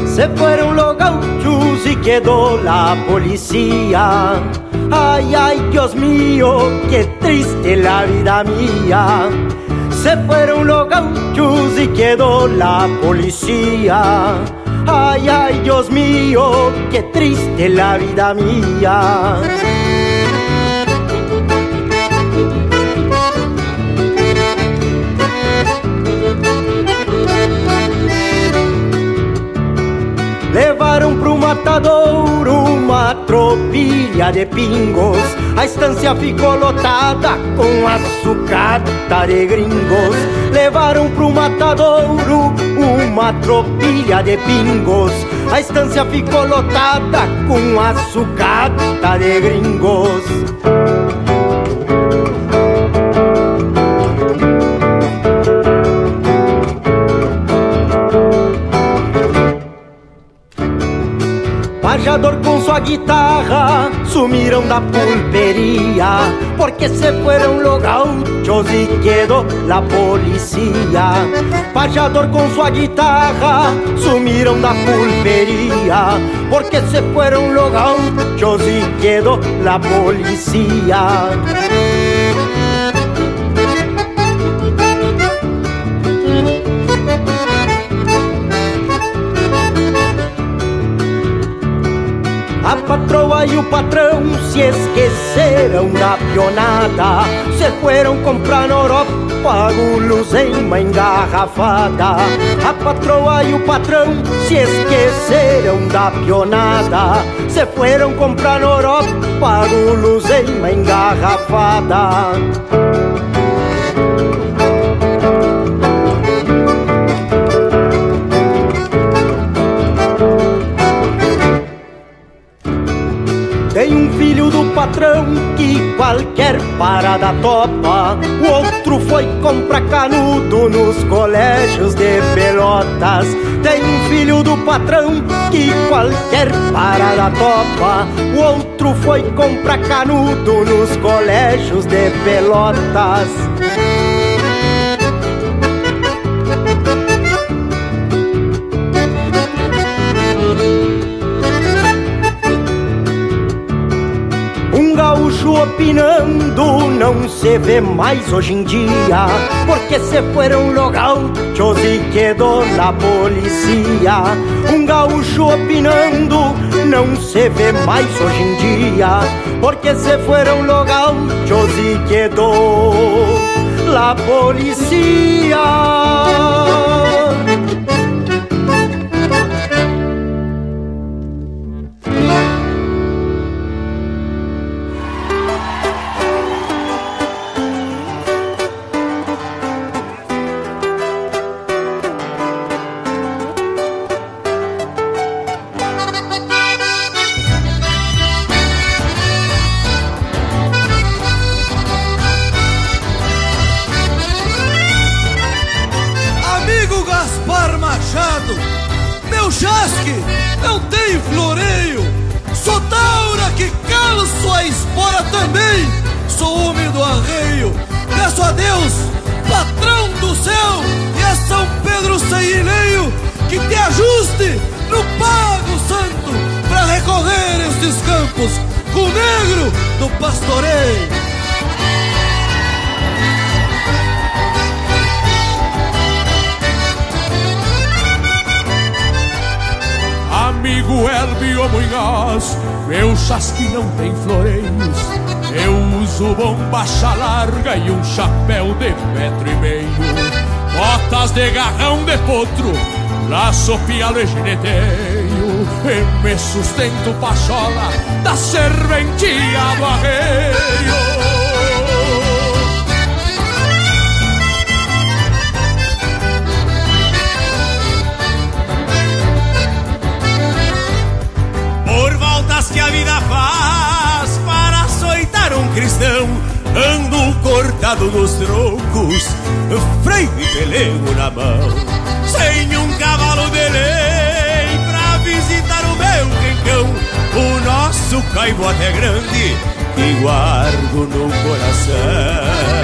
Se fueron los gauchos y quedó la policía. Ay, ay, Dios mío, qué triste la vida mía. Se fueron los gauchos y quedó la policía. Ay, ay, Dios mío, qué triste la vida mía. Levaram pro matadouro uma tropilha de pingos. A estância ficou lotada com açucata de gringos. Levaram pro matadouro uma tropilha de pingos. A estância ficou lotada com açucata de gringos. Pajador com sua guitarra sumiram da pulpería porque se fueron los gauchos y quedó la policía. Pajador con su guitarra sumiram da pulpería porque se fueron los gauchos y quedó la policía. A patroa e o patrão se esqueceram da pionada. Se foram comprar na Europa gulos em uma engarrafada. A patroa e o patrão se esqueceram da pionada. Se foram comprar na Europa gulos em uma engarrafada patrão que qualquer parada topa. O outro foi comprar canudo nos colégios de Pelotas. Tem um filho do patrão que qualquer parada topa. O outro foi comprar canudo nos colégios de Pelotas. Opinando não se vê mais hoje em dia Porque se fueron los gauchos e quedou la policía Um gaúcho opinando não se vê mais hoje em dia Porque se fueron los gauchos e quedou la policía pialo e gineteio E me sustento pachola da serventia do arreio. Por voltas que a vida faz para açoitar um cristão Ando cortado nos troncos, freio e pelego na mão sem um cavalo de lei pra visitar o meu rincão. O nosso caibote é grande e guardo no coração.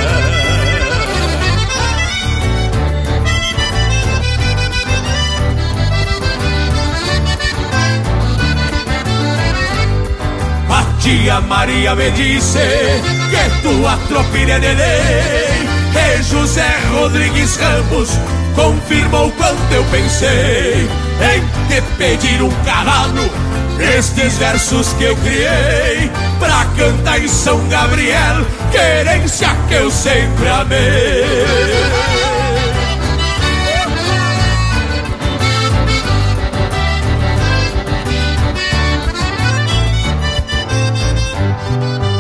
Tia Maria me disse que tua tropilha é de lei. E José Rodrigues Ramos confirmou quanto eu pensei em te pedir um cavalo. Estes versos que eu criei pra cantar em São Gabriel, querência que eu sempre amei.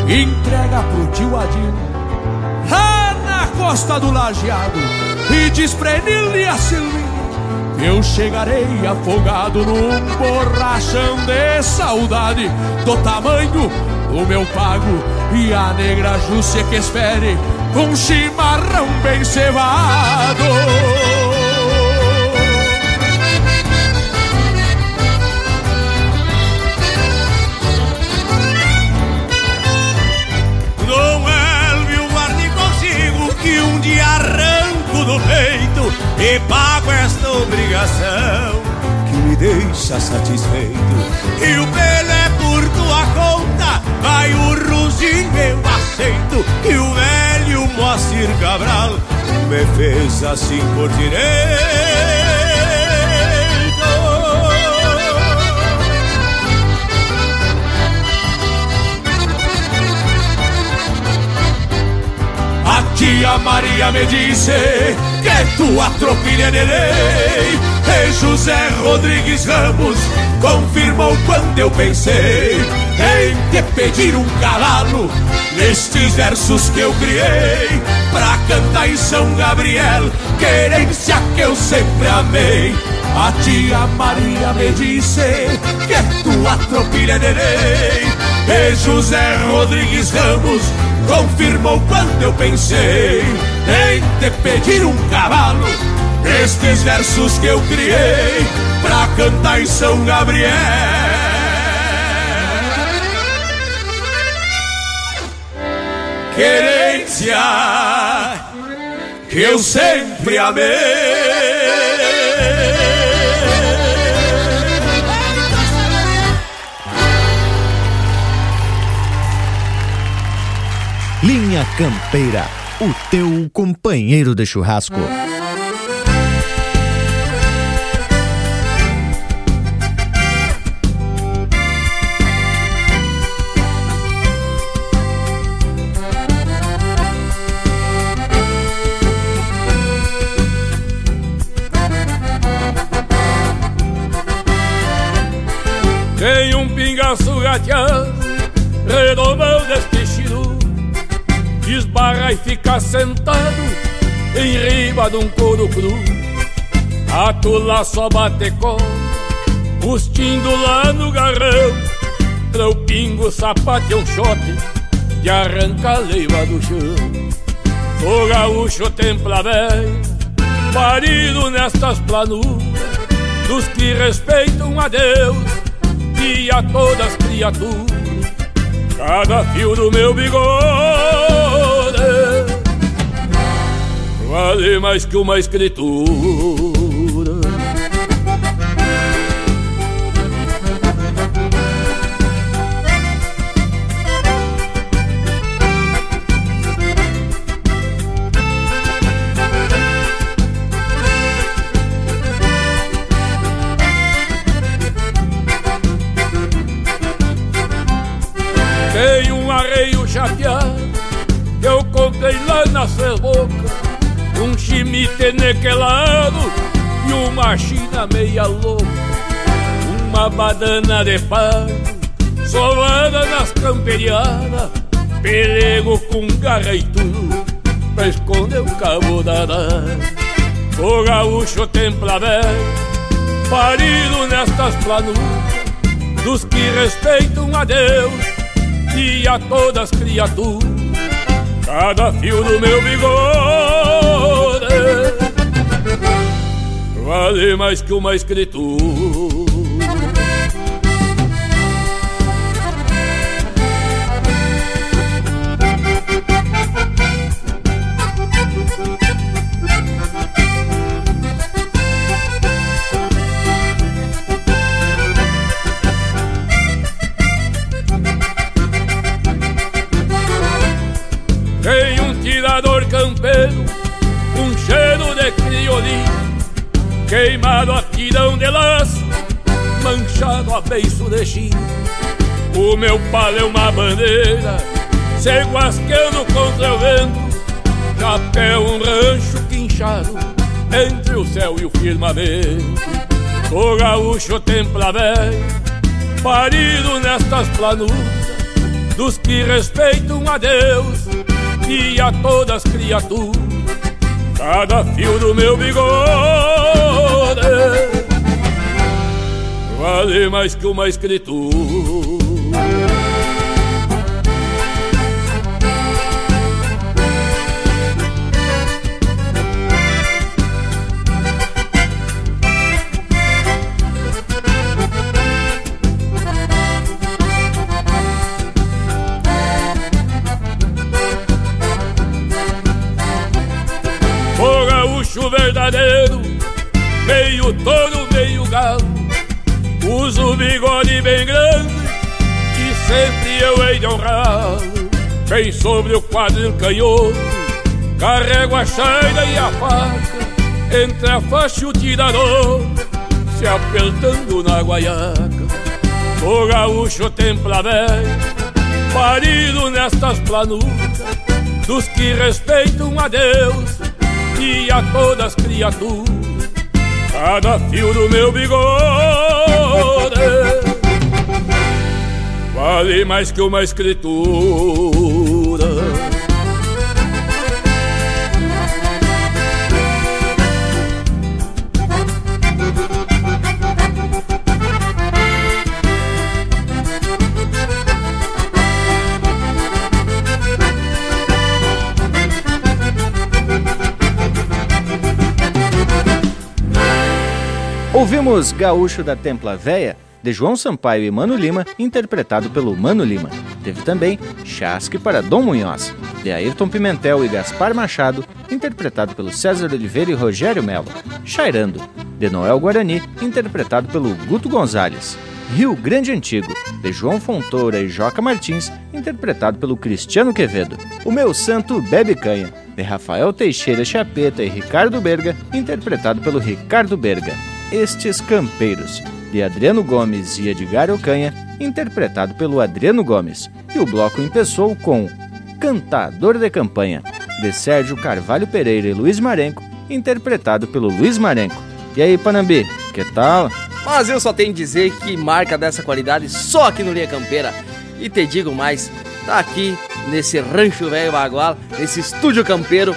Entrega pro tio Adino, lá na costa do lajeado e diz pra Enilde a Silvinha eu chegarei afogado num borrachão de saudade do tamanho do meu pago e a negra Júcia que espere com chimarrão bem cevado. Te pago esta obrigação que me deixa satisfeito. E o Pelé por tua conta, vai o Ruzinho eu aceito. E o velho Moacir Cabral me fez assim por direito. A tia Maria me disse que tua tropilha de lei E José Rodrigues Ramos confirmou quando eu pensei Em te pedir um cavalo nestes versos que eu criei Pra cantar em São Gabriel, querência que eu sempre amei. A tia Maria me disse que tua tropilha lei E José Rodrigues Ramos confirmou quando eu pensei Em te pedir um cavalo Estes versos que eu criei Pra cantar em São Gabriel. Querência que eu sempre amei. Linha Campeira, o teu companheiro de churrasco. Tem um pingaço gateando, destestido, e fica sentado em riba de um couro cru. A tula só bate com os lá no garrão, pra o pingo sapate um chote de arranca a leiva do chão. O gaúcho templa parido nestas planuras, dos que respeitam a Deus e a todas as criaturas. Cada fio do meu bigode vale mais que uma escritura. Um chimite nequelado e uma china meia louca Uma badana de pano solada nas camperiadas Pelego com garra e tudo pra esconder o cabo da O gaúcho templa parido nestas planuras Dos que respeitam a Deus e a todas as criaturas. Cada fio do meu bigode Vale mais que uma escritura. Tem um tirador campeiro, um cheiro de criolinho, queimado a tirão de laço, manchado a beiço de chino. O meu palo é uma bandeira, se guasqueando contra o vento, chapéu um rancho quinchado entre o céu e o firmamento. O gaúcho templa velho, parido nestas planuras, dos que respeitam a Deus e a todas as criaturas. Cada fio do meu bigode vale mais que uma escritura. Verdadeiro meio touro, meio galo. Uso bigode bem grande e sempre eu hei de honrar. Bem sobre o quadril canhoto, carrego a chaira e a faca, entre a faixa e o tirador, se apertando na guaiaca. O gaúcho templa velho, parido nestas planuras, dos que respeitam a Deus e a todas as criaturas. Cada fio do meu bigode vale mais que uma escritura. Ouvimos Gaúcho da Templa Véia, de João Sampaio e Mano Lima, interpretado pelo Mano Lima. Teve também Chasque para Dom Munhoz, de Ayrton Pimentel e Gaspar Machado, interpretado pelo César Oliveira e Rogério Melo. Chairando, de Noel Guarani, interpretado pelo Guto Gonzalez. Rio Grande Antigo, de João Fontoura e Joca Martins, interpretado pelo Cristiano Quevedo. O Meu Santo Bebe Canha, de Rafael Teixeira Chapeta e Ricardo Berga, interpretado pelo Ricardo Berga. Estes Campeiros, de Adriano Gomes e Edgar Ocanha, interpretado pelo Adriano Gomes. E o bloco empeçou com Cantador de Campanha, de Sérgio Carvalho Pereira e Luiz Marenco, interpretado pelo Luiz Marenco. E aí, Panambi, que tal? Mas eu só tenho que dizer que marca dessa qualidade só aqui no Linha Campeira. E te digo mais, tá aqui nesse rancho velho bagual, nesse estúdio campeiro,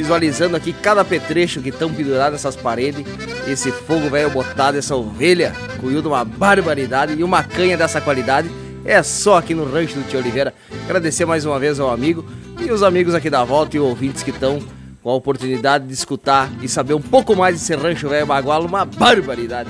visualizando aqui cada petrecho que estão pendurados nessas paredes, esse fogo velho botado, essa ovelha, cuiu de uma barbaridade e uma canha dessa qualidade. É só aqui no rancho do Tio Oliveira. Agradecer mais uma vez ao amigo e os amigos aqui da volta e ouvintes que estão com a oportunidade de escutar e saber um pouco mais desse rancho velho bagual, uma barbaridade.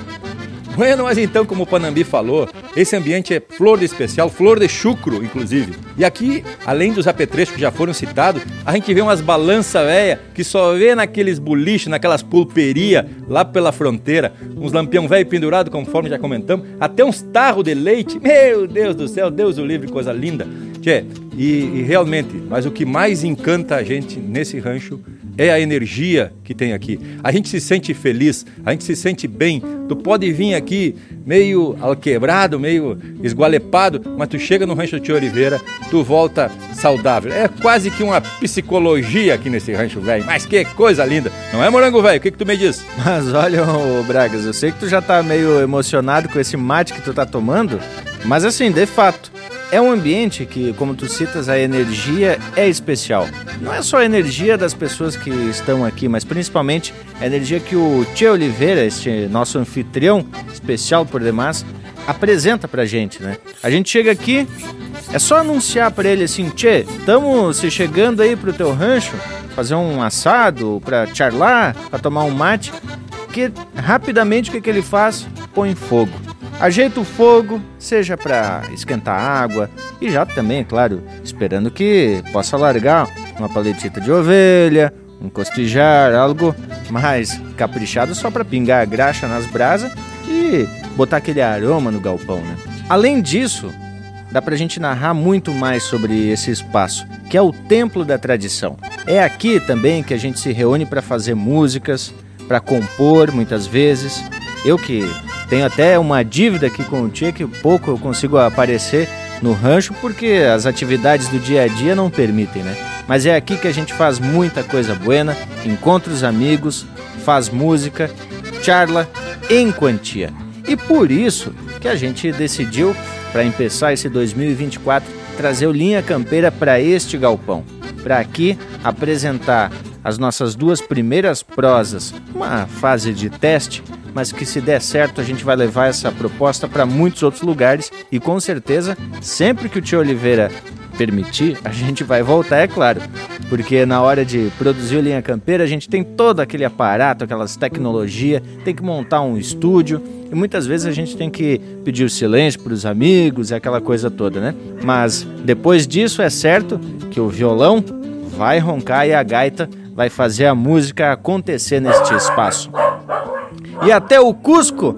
Bueno, mas então, como o Panambi falou, esse ambiente é flor de especial, flor de chucro, inclusive. E aqui, além dos apetrechos que já foram citados, a gente vê umas balanças velha que só vê naqueles boliches, naquelas pulperia lá pela fronteira, uns lampião velho pendurado, conforme já comentamos, até uns tarros de leite. Meu Deus do céu, Deus o livre, coisa linda. Tchê, e, e realmente, mas o que mais encanta a gente nesse rancho é a energia que tem aqui. A gente se sente feliz, a gente se sente bem. Tu pode vir aqui meio alquebrado, meio esgualepado, mas tu chega no Rancho Tio Oliveira, tu volta saudável. É quase que uma psicologia aqui nesse rancho velho. Mas que coisa linda. Não é, morango velho? O que, que tu me diz? Mas olha, ô Bragas, eu sei que tu já tá meio emocionado com esse mate que tu tá tomando, mas assim, de fato, é um ambiente que, como tu citas, a energia é especial. Não é só a energia das pessoas que estão aqui, mas principalmente a energia que o Tchê Oliveira, este nosso anfitrião especial por demais, apresenta pra gente, né? A gente chega aqui, é só anunciar para ele assim, Tchê, estamos se chegando aí pro teu rancho, fazer um assado, pra charlar, pra tomar um mate, que rapidamente o que, que ele faz? Põe fogo Ajeita o fogo, seja para esquentar água e já também, claro, esperando que possa largar uma paletita de ovelha, um costijar, algo mais caprichado só para pingar a graxa nas brasas e botar aquele aroma no galpão, né? Além disso, dá pra gente narrar muito mais sobre esse espaço, que é o templo da tradição. É aqui também que a gente se reúne para fazer músicas, para compor muitas vezes. Eu que tenho até uma dívida aqui com o Tia que pouco eu consigo aparecer no rancho porque as atividades do dia a dia não permitem, né? Mas é aqui que a gente faz muita coisa buena, encontra os amigos, faz música, charla em quantia. E por isso que a gente decidiu, para começar esse 2024, trazer o Linha Campeira para este galpão. Para aqui apresentar as nossas duas primeiras prosas, uma fase de teste mas que se der certo a gente vai levar essa proposta para muitos outros lugares e com certeza, sempre que o tio Oliveira permitir, a gente vai voltar, é claro. Porque na hora de produzir o Linha Campeira, a gente tem todo aquele aparato, aquelas tecnologias, tem que montar um estúdio e muitas vezes a gente tem que pedir o silêncio para os amigos, aquela coisa toda, né? Mas depois disso é certo que o violão vai roncar e a gaita vai fazer a música acontecer neste espaço. E até o Cusco,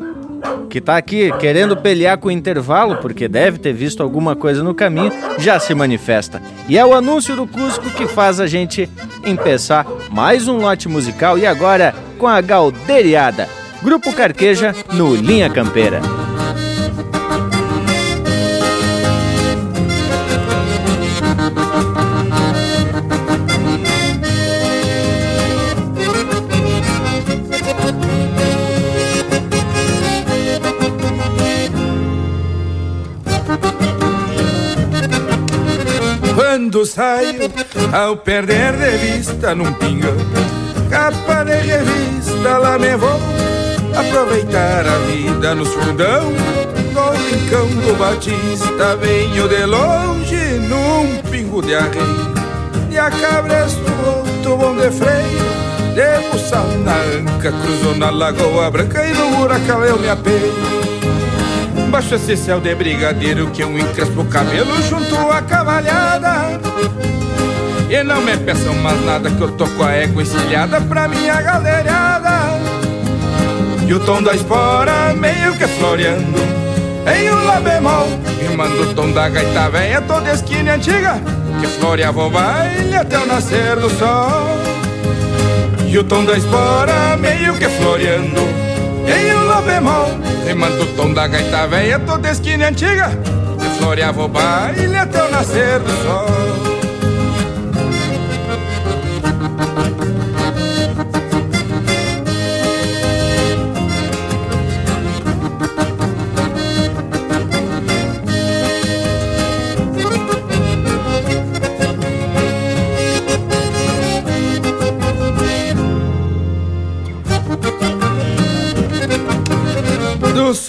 que tá aqui querendo pelear com o intervalo, porque deve ter visto alguma coisa no caminho, já se manifesta. E é o anúncio do Cusco que faz a gente empeçar mais um lote musical e agora com a Galderiada. Grupo Carqueja no Linha Campeira. Quando saio, ao perder de vista num pingão, capa de revista, lá me vou aproveitar a vida nos fundão. No rincão do Batista, venho de longe num pingo de arreio, e a cabresto outro bom de freio, de buçal na anca, cruzou na lagoa branca e no buracão eu me apeio. Baixo esse céu de brigadeiro que eu encrespo o cabelo junto à cavalhada E não me peçam mais nada que eu tô com a égua encilhada pra minha galeriada E o tom da espora meio que floreando Em um lá bemol. Rimando o tom da gaita velha toda esquina antiga Que floreava o baile até o nascer do sol. E o tom da espora meio que floreando Em um lá bemol. Rimando o tom da gaita velha toda esquina antiga Que floreava o baile até o nascer do sol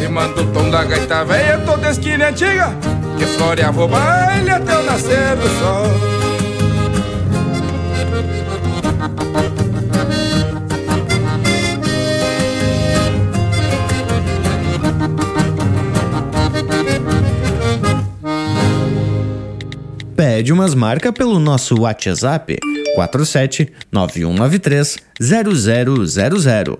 Rimando o tom da gaita velha toda esquina antiga Que floreava o baile até o nascer do sol Pede umas marcas pelo nosso WhatsApp 47 9193 0000.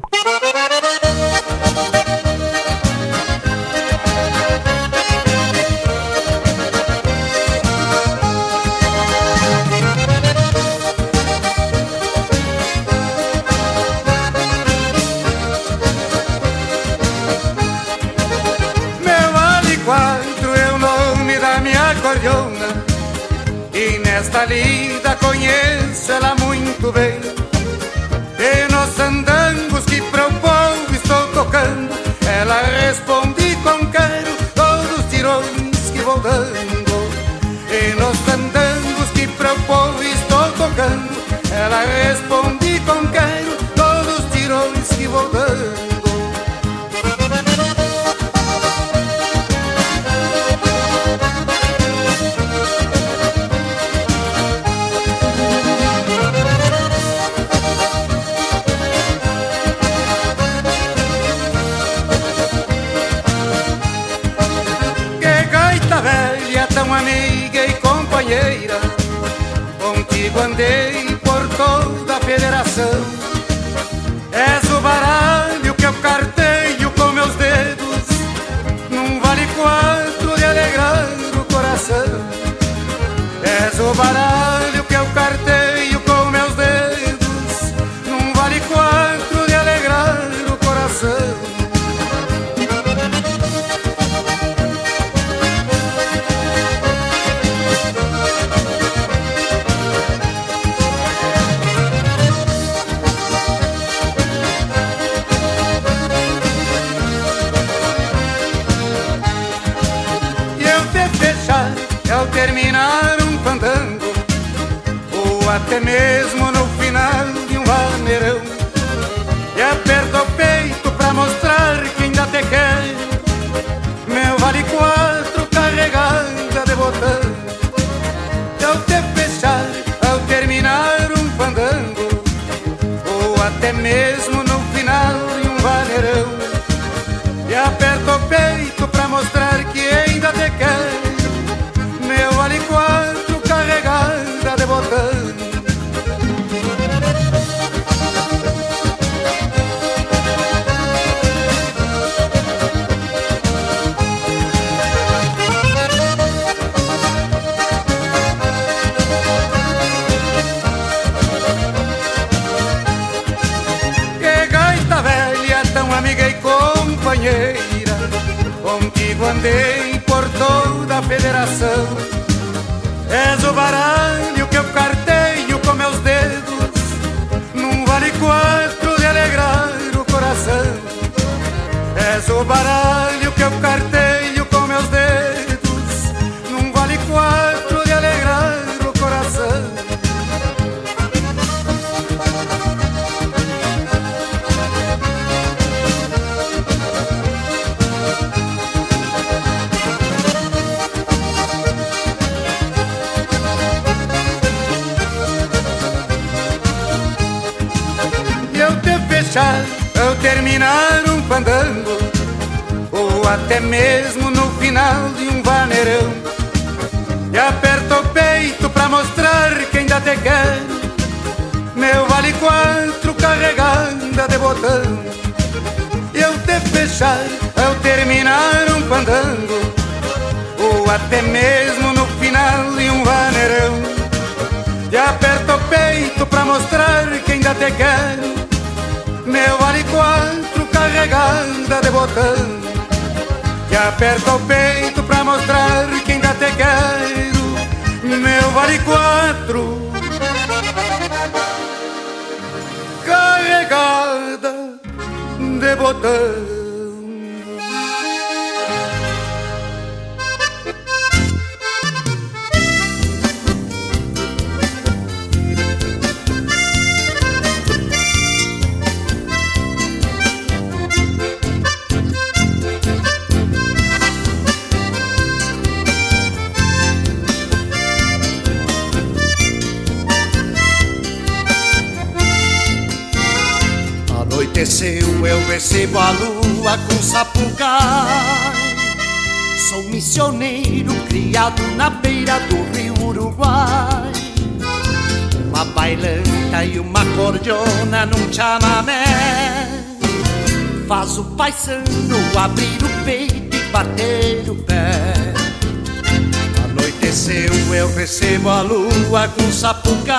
Com sapucai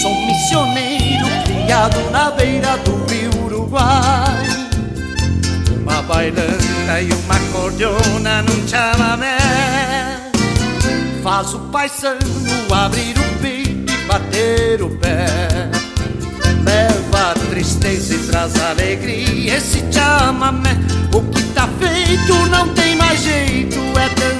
Sou missioneiro criado na beira do rio Uruguai Uma bailanta e uma cordiona num chamamé Faz o paisano abrir o peito e bater o pé. Leva a tristeza e traz alegria esse chamamé O que tá feito não tem mais jeito É dança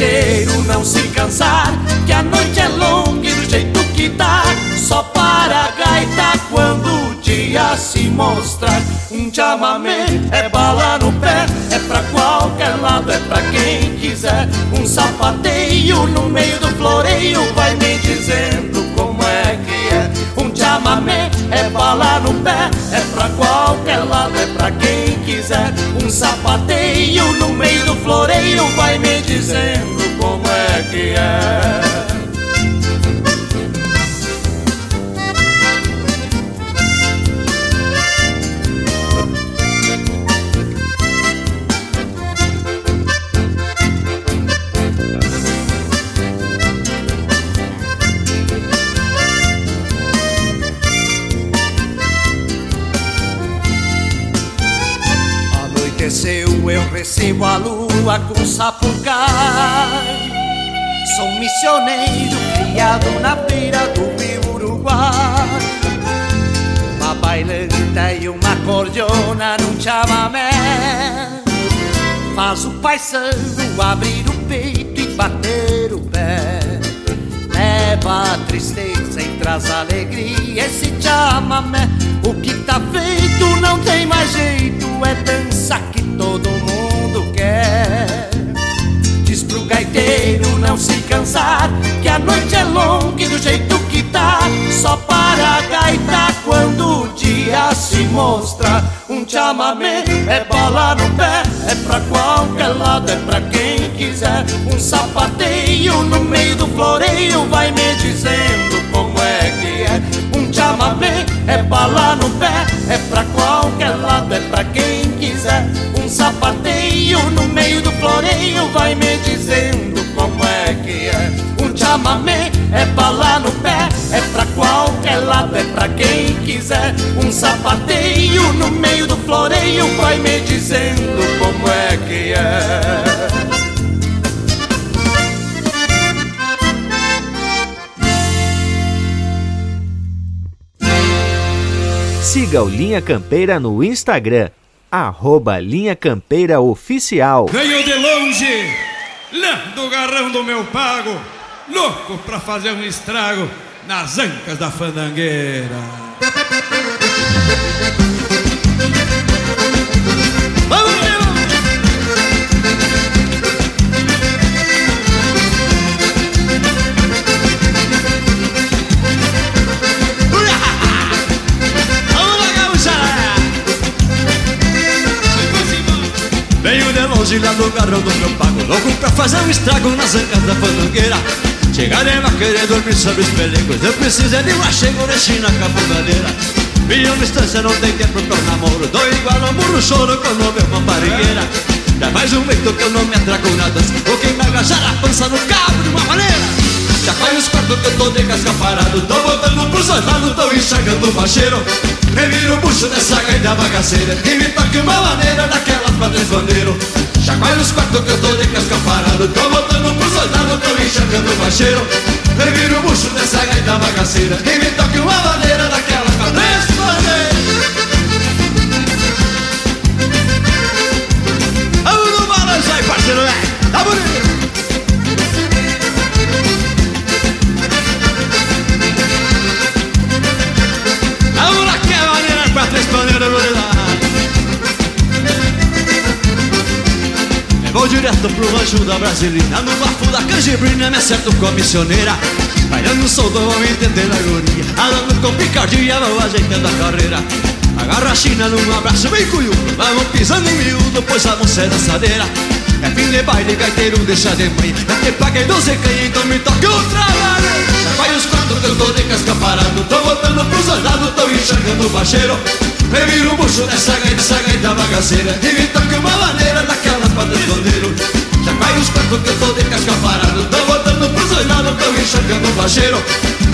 gaiteiro não se cansar Que a noite é longa e do jeito que tá Só para a gaita quando o dia se mostrar Um chamamé é bala no pé É pra qualquer lado, é pra quem quiser. Um sapateio no meio do floreio Vai me dizendo como é que é. Um chamamé é bala no pé É pra qualquer lado, é pra quem quiser. Um sapateio meio do floreio Vai me dizendo como é que é recebo a lua com sapucai. Sou missioneiro criado na beira do rio Uruguai. Uma bailanta e uma cordiona num chamamé. Faz o paisano abrir o peito e bater o pé. Leva a tristeza e traz alegria esse chamamé. O que tá feito não tem mais jeito, é dança que todo mundo pro gaiteiro não se cansar Que a noite é longa e do jeito que tá Só para a gaita quando o dia se mostra. Um chamamé é bola no pé É pra qualquer lado, é pra quem quiser. Um sapateio no meio do floreio Vai me dizendo como é que é. Um chamamé é bala no pé É pra qualquer lado, é pra quem quiser. Um sapateio no meio do floreio Vai me dizendo como é que é. Um chamamé é bala no pé É pra qualquer lado, é pra quem quiser. Um sapateio no meio do floreio Vai me dizendo como é que é. Siga o Linha Campeira no Instagram, arroba Linha Campeira Oficial. Venho de longe, lá do garrão do meu pago, louco pra fazer um estrago nas ancas da fandangueira. Lá do garrão do meu pago Louco pra fazer um estrago nas ancas da fandangueira. Chegarei a querer dormir sobre os pelecos Eu preciso é de um achego com a bugadeira Minha distância não tem tempo pra namoro. Dou igual a um burro choro quando vê uma barrigueira. Já faz um mês que eu não me atraco na dança. Vou que me agachar a pança no cabo de uma maneira. Já faz os quartos que eu tô de casca parado. Tô voltando pros dois lados, tô enxergando o bacheiro Reviro o bucho dessa gaita bagaceira. E me toque uma maneira daquelas pra três faz os quartos que eu tô de casca parado Tô voltando pros dois lados, tô enxergando o bacheiro Reviro o bucho dessa gaita bagaceira. E me toque uma maneira daquelas pra Vou direto pro rancho da Brasilina No bafo da canjibrina me acerto com a missioneira. Bailando solto, vão entender a agonia Andando com picardia, vou ajeitando a carreira. Agarra a China num abraço bem cunhudo Vamos pisando em miúdo, pois a moça é dançadeira. É fim de baile, gaiteiro deixa de manhã. É que paguei 12 canhas, então me toque outra vez. Vai os quatro que eu tô de casca parado Tô voltando pros dois lados, tô enxergando o bacheiro Reviro o bucho dessa gaita, essa gaita bagaceira E me toque uma maneira daquela pra desbandeiro Já vai os quatro que eu tô de casca parado. Tô voltando pros dois lados, tô enxergando o bacheiro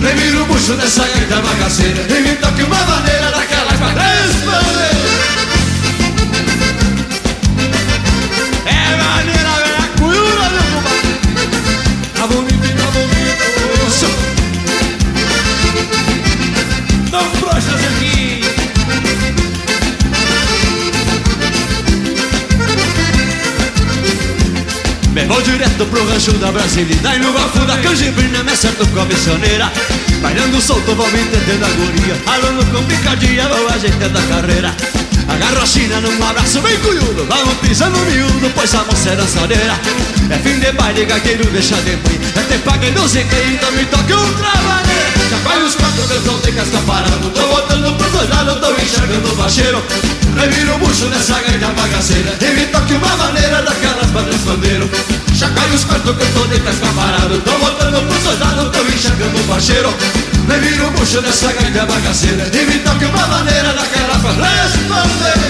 Reviro o bucho dessa gaita bagaceira E me toque uma maneira daquela pra vou direto pro rancho da Brasilina E no bafo da canjibrina me acerto com a missioneira. Bailando solto, vou me entendendo a guria. Falando com picardia, vou ajeitando a carreira. Agarro a China num abraço bem cunhudo. Vamos pisando miúdo, pois a moça é dançadeira. É fim de baile, gagueiro deixa de mãe. É te paga e não quem, então me toque um trabalho Já vai os quatro que tô de casca parado Tô botando pros dois lados, tô enxergando o bacheiro Reviro o bucho dessa gaita bagaceira E me toque uma maneira daquelas padrões bandeiro Já cai os quatro que eu tô de casca parado Tô botando pros dois lados, tô enxergando o bacheiro Reviro o bucho dessa gaita bagaceira E me toque uma maneira daquelas padrões bandeiro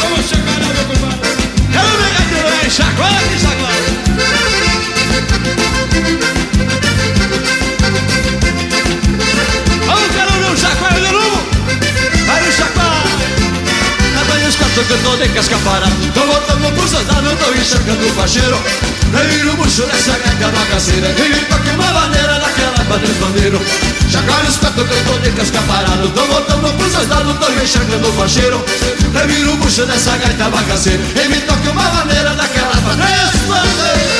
Vamos chegar, meu compadre. Quero ver gaiteiro, hein? Chacoalha, chacoalha Vamos, quero no chacoalho de novo Vai no chacoalho Apanha os quatro tô de casca parada Tô voltando pro soldado, tô enxergando o bacheiro Reviro o bucho dessa gaita bagaceira E toque uma maneira daquela padrão bandeiro Chacoalha os quatro tô de casca parada Tô voltando pro soldado, tô enxergando o bacheiro Reviro o bucho dessa gaita bagaceira E me toque uma maneira daquela padrão bandeiro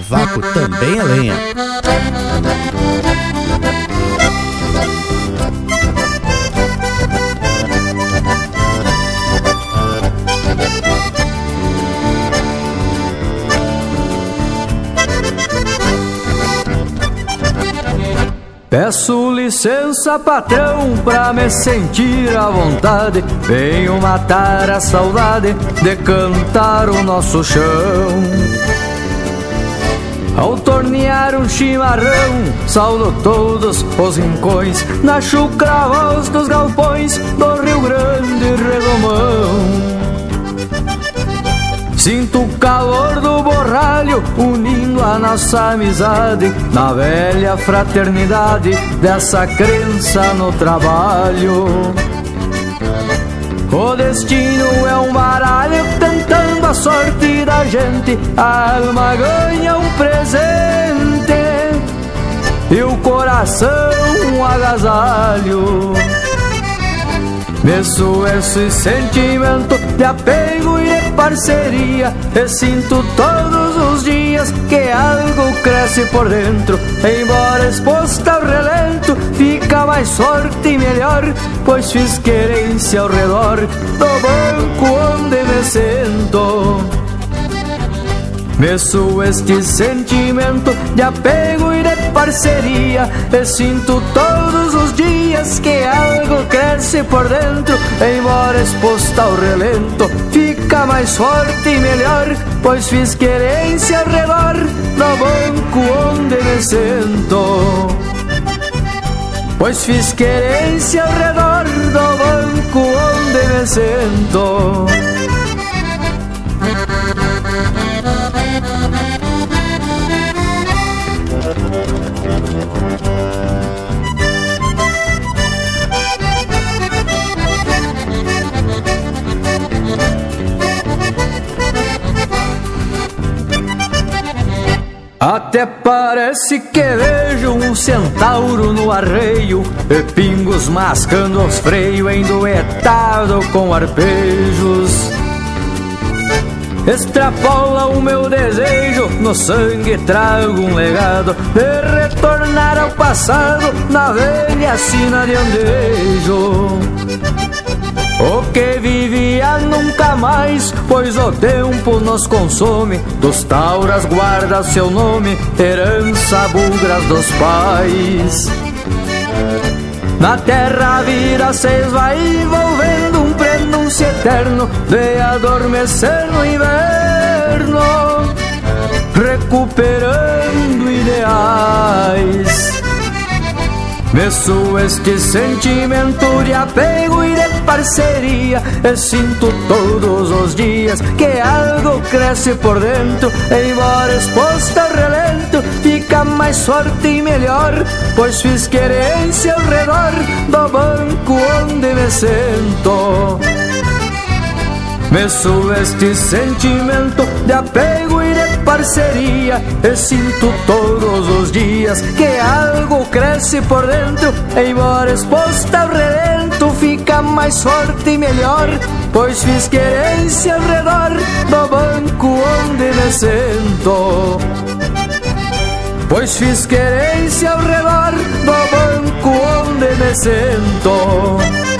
cavaco também é lenha. Peço licença, patrão, pra me sentir à vontade. Venho matar a saudade de cantar o nosso chão. Ao tornear um chimarrão, saudo todos os rincões, na chucra dos galpões do Rio Grande Redomão. Sinto o calor do borralho unindo a nossa amizade na velha fraternidade dessa crença no trabalho. O destino é um baralho tentando a sorte da gente, a alma ganha um presente e o coração um agasalho. Meço esse sentimento de apego e de parceria E sinto todos os dias que algo cresce por dentro Embora exposta ao relento, fica mais forte e melhor Pois fiz querência ao redor do banco onde Meço este sentimento de apego e de parceria E sinto todos os dias que algo cresce por dentro Embora exposta ao relento Fica mais forte e melhor Pois fiz querência ao redor Do banco onde me sento. Pois fiz querência ao redor do banco onde me sento Até parece que vejo um centauro no arreio E pingos mascando os freios enduetado com arpejos. Extrapola o meu desejo, no sangue trago um legado De retornar ao passado na velha sina de andejo o que vivia nunca mais, pois o tempo nos consome. Dos tauras guarda seu nome, herança bugras dos pais. Na terra a vida se vai envolvendo um prenúncio eterno de adormecer no inverno, recuperando ideais. Meço este sentimento de apego e de parceria E sinto todos os dias que algo cresce por dentro Embora exposta ao relento, fica mais forte e melhor Pois fiz querência ao redor do banco onde me sento Meço este sentimento de apego parceria E sinto todos os dias que algo cresce por dentro. Embora exposta ao relento fica mais forte e melhor Pois fiz querência ao redor do banco onde me sento Pois fiz querência ao redor do banco onde me sento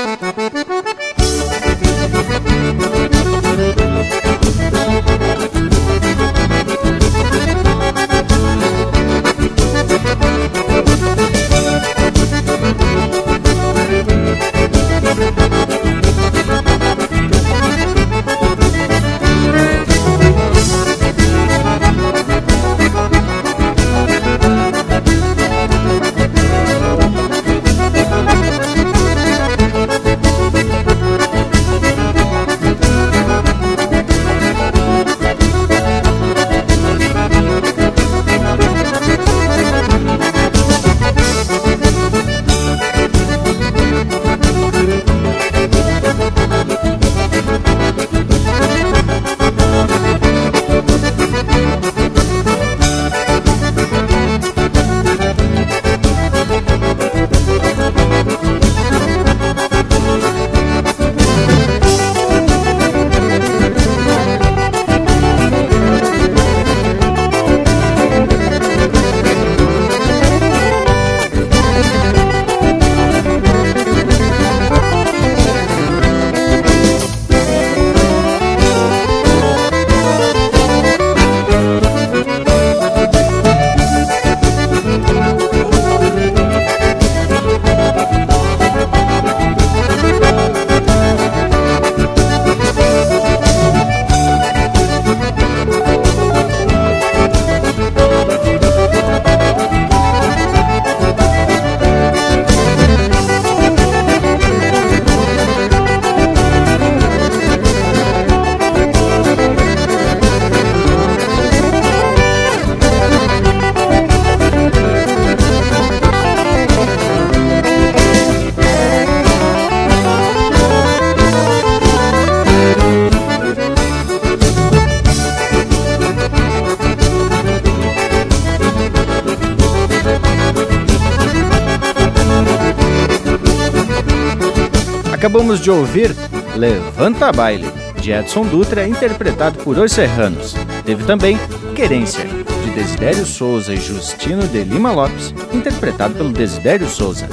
De ouvir Levanta Baile, de Edson Dutra, interpretado por Os Serranos. Teve também Querência, de Desidério Souza e Justino de Lima Lopes, interpretado pelo Desidério Souza.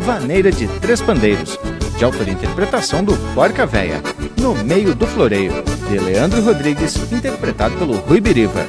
Vaneira de Três Pandeiros, de autoria e interpretação do Porca Véia. No Meio do Floreio, de Leandro Rodrigues, interpretado pelo Rui Biriva.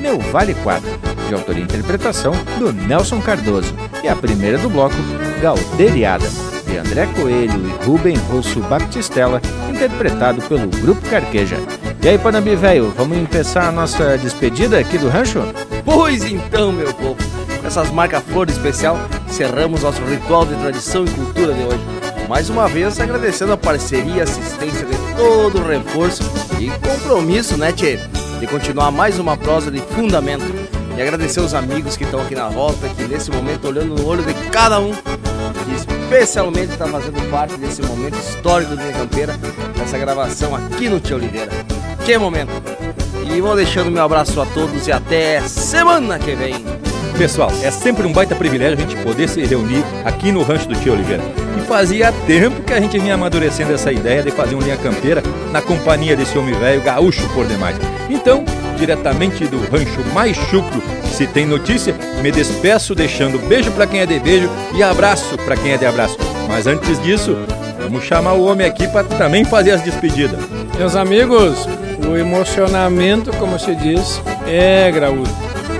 Meu Vale 4, de autoria e interpretação do Nelson Cardoso. E a primeira do bloco, Galderiada, de André Coelho e Rubem Rosso Baptistella, interpretado pelo Grupo Carqueja. E aí, Panambi velho, vamos começar a nossa despedida aqui do rancho? Pois então, meu povo, com essas marcas flores especial, encerramos nosso ritual de tradição e cultura de hoje. Mais uma vez agradecendo a parceria e assistência de todo o reforço e compromisso, né, Tchê? De continuar mais uma prosa de fundamento. E agradecer os amigos que estão aqui na volta, que nesse momento olhando no olho de cada um, especialmente está fazendo parte desse momento histórico do Minha Campeira, dessa gravação aqui no Tia Oliveira. Que momento! E vou deixando meu abraço a todos e até semana que vem. Pessoal, é sempre um baita privilégio a gente poder se reunir aqui no Rancho do Tio Oliveira. E fazia tempo que a gente vinha amadurecendo essa ideia de fazer um linha campeira na companhia desse homem velho gaúcho por demais. Então, diretamente do rancho mais chucro se tem notícia, me despeço deixando beijo para quem é de beijo e abraço para quem é de abraço. Mas antes disso, vamos chamar o homem aqui para também fazer as despedidas. Meus amigos, o emocionamento, como se diz, é graúdo.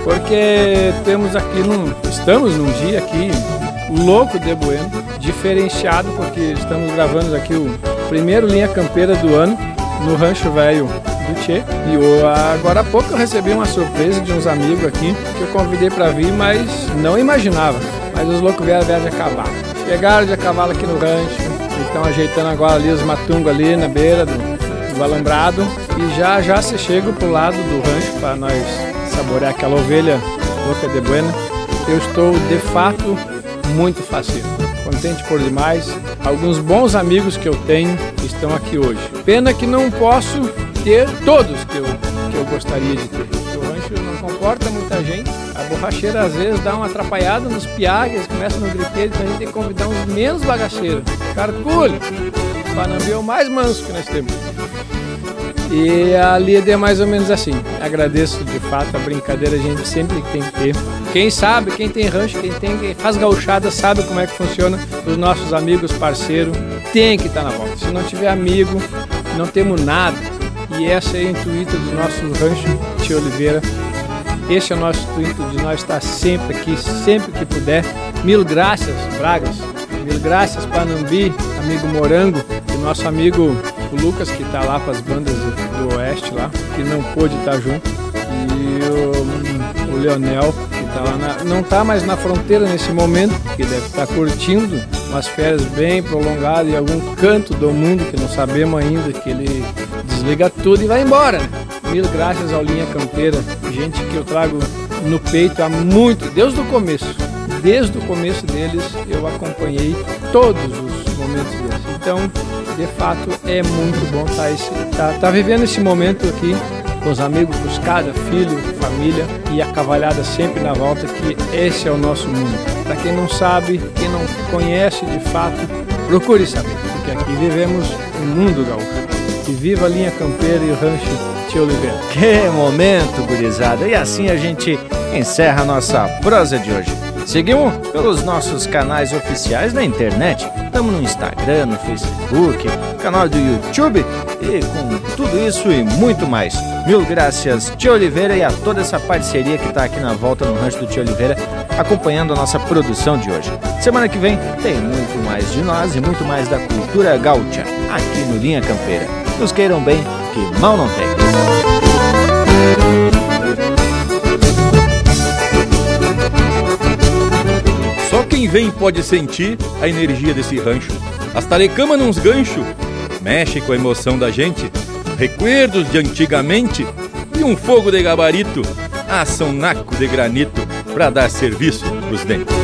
Porque temos aqui num, estamos num dia aqui louco de bueno, diferenciado porque estamos gravando aqui o primeiro linha campeira do ano no Rancho Velho E eu, agora há pouco eu recebi uma surpresa de uns amigos aqui que eu convidei para vir, mas não imaginava. Mas os loucos vieram, vieram de cavalo. Chegaram de cavalo aqui no rancho, estão ajeitando agora ali os matungos ali na beira do, do alambrado e já já se chega pro lado do rancho para nós saborear aquela ovelha louca de buena. Eu estou de fato muito fácil, contente por demais. Alguns bons amigos que eu tenho estão aqui hoje. Pena que não posso ter todos que eu, que eu gostaria de ter. O rancho não comporta muita gente. A borracheira às vezes dá uma atrapalhada nos piagas, começa no griteiro, então a gente tem que convidar uns menos bagacheiros. Carculho, Panambi é o mais manso que nós temos. E a lida é mais ou menos assim. Agradeço de fato a brincadeira, a gente sempre tem que ter. Quem sabe, quem tem rancho, quem tem quem faz gauchada, sabe como é que funciona. Os nossos amigos, parceiros, tem que estar na volta. Se não tiver amigo, não temos nada. E esse é o intuito do nosso rancho Tia Oliveira. Esse é o nosso intuito de nós estar sempre aqui, sempre que puder. Mil graças, Bragas. Mil graças, Panambi, amigo Morango, e nosso amigo Lucas, que está lá com as bandas do, Oeste lá, que não pôde estar junto. E o, o Leonel, que tá lá na, não está mais na fronteira nesse momento, que deve estar tá curtindo umas férias bem prolongadas em algum canto do mundo que não sabemos ainda, que ele desliga tudo e vai embora. Mil graças ao Linha Campeira, gente que eu trago no peito há muito, desde o começo. Desde o começo deles eu acompanhei todos os momentos deles. Então, de fato é muito bom estar tá, tá, tá vivendo esse momento aqui com os amigos, com os cada filho, família e a cavalhada sempre na volta, que esse é o nosso mundo. Para quem não sabe, quem não conhece de fato, procure saber, porque aqui vivemos um mundo gaúcho. E viva a linha campeira e o rancho Tio Oliveira. Que momento, gurizada! E assim a gente encerra a nossa prosa de hoje. Seguimos pelos nossos canais oficiais na internet. Estamos no Instagram, no Facebook, canal do YouTube e com tudo isso e muito mais. Mil graças, Tio Oliveira, e a toda essa parceria que está aqui na volta no Rancho do Tio Oliveira, acompanhando a nossa produção de hoje. Semana que vem tem muito mais de nós e muito mais da cultura gaúcha aqui no Linha Campeira. Nos queiram bem, que mal não tem. Quem vem pode sentir a energia desse rancho. As tarecamas nos ganchos mexe com a emoção da gente. Recuerdos de antigamente e um fogo de gabarito um naco de granito para dar serviço pros dentes.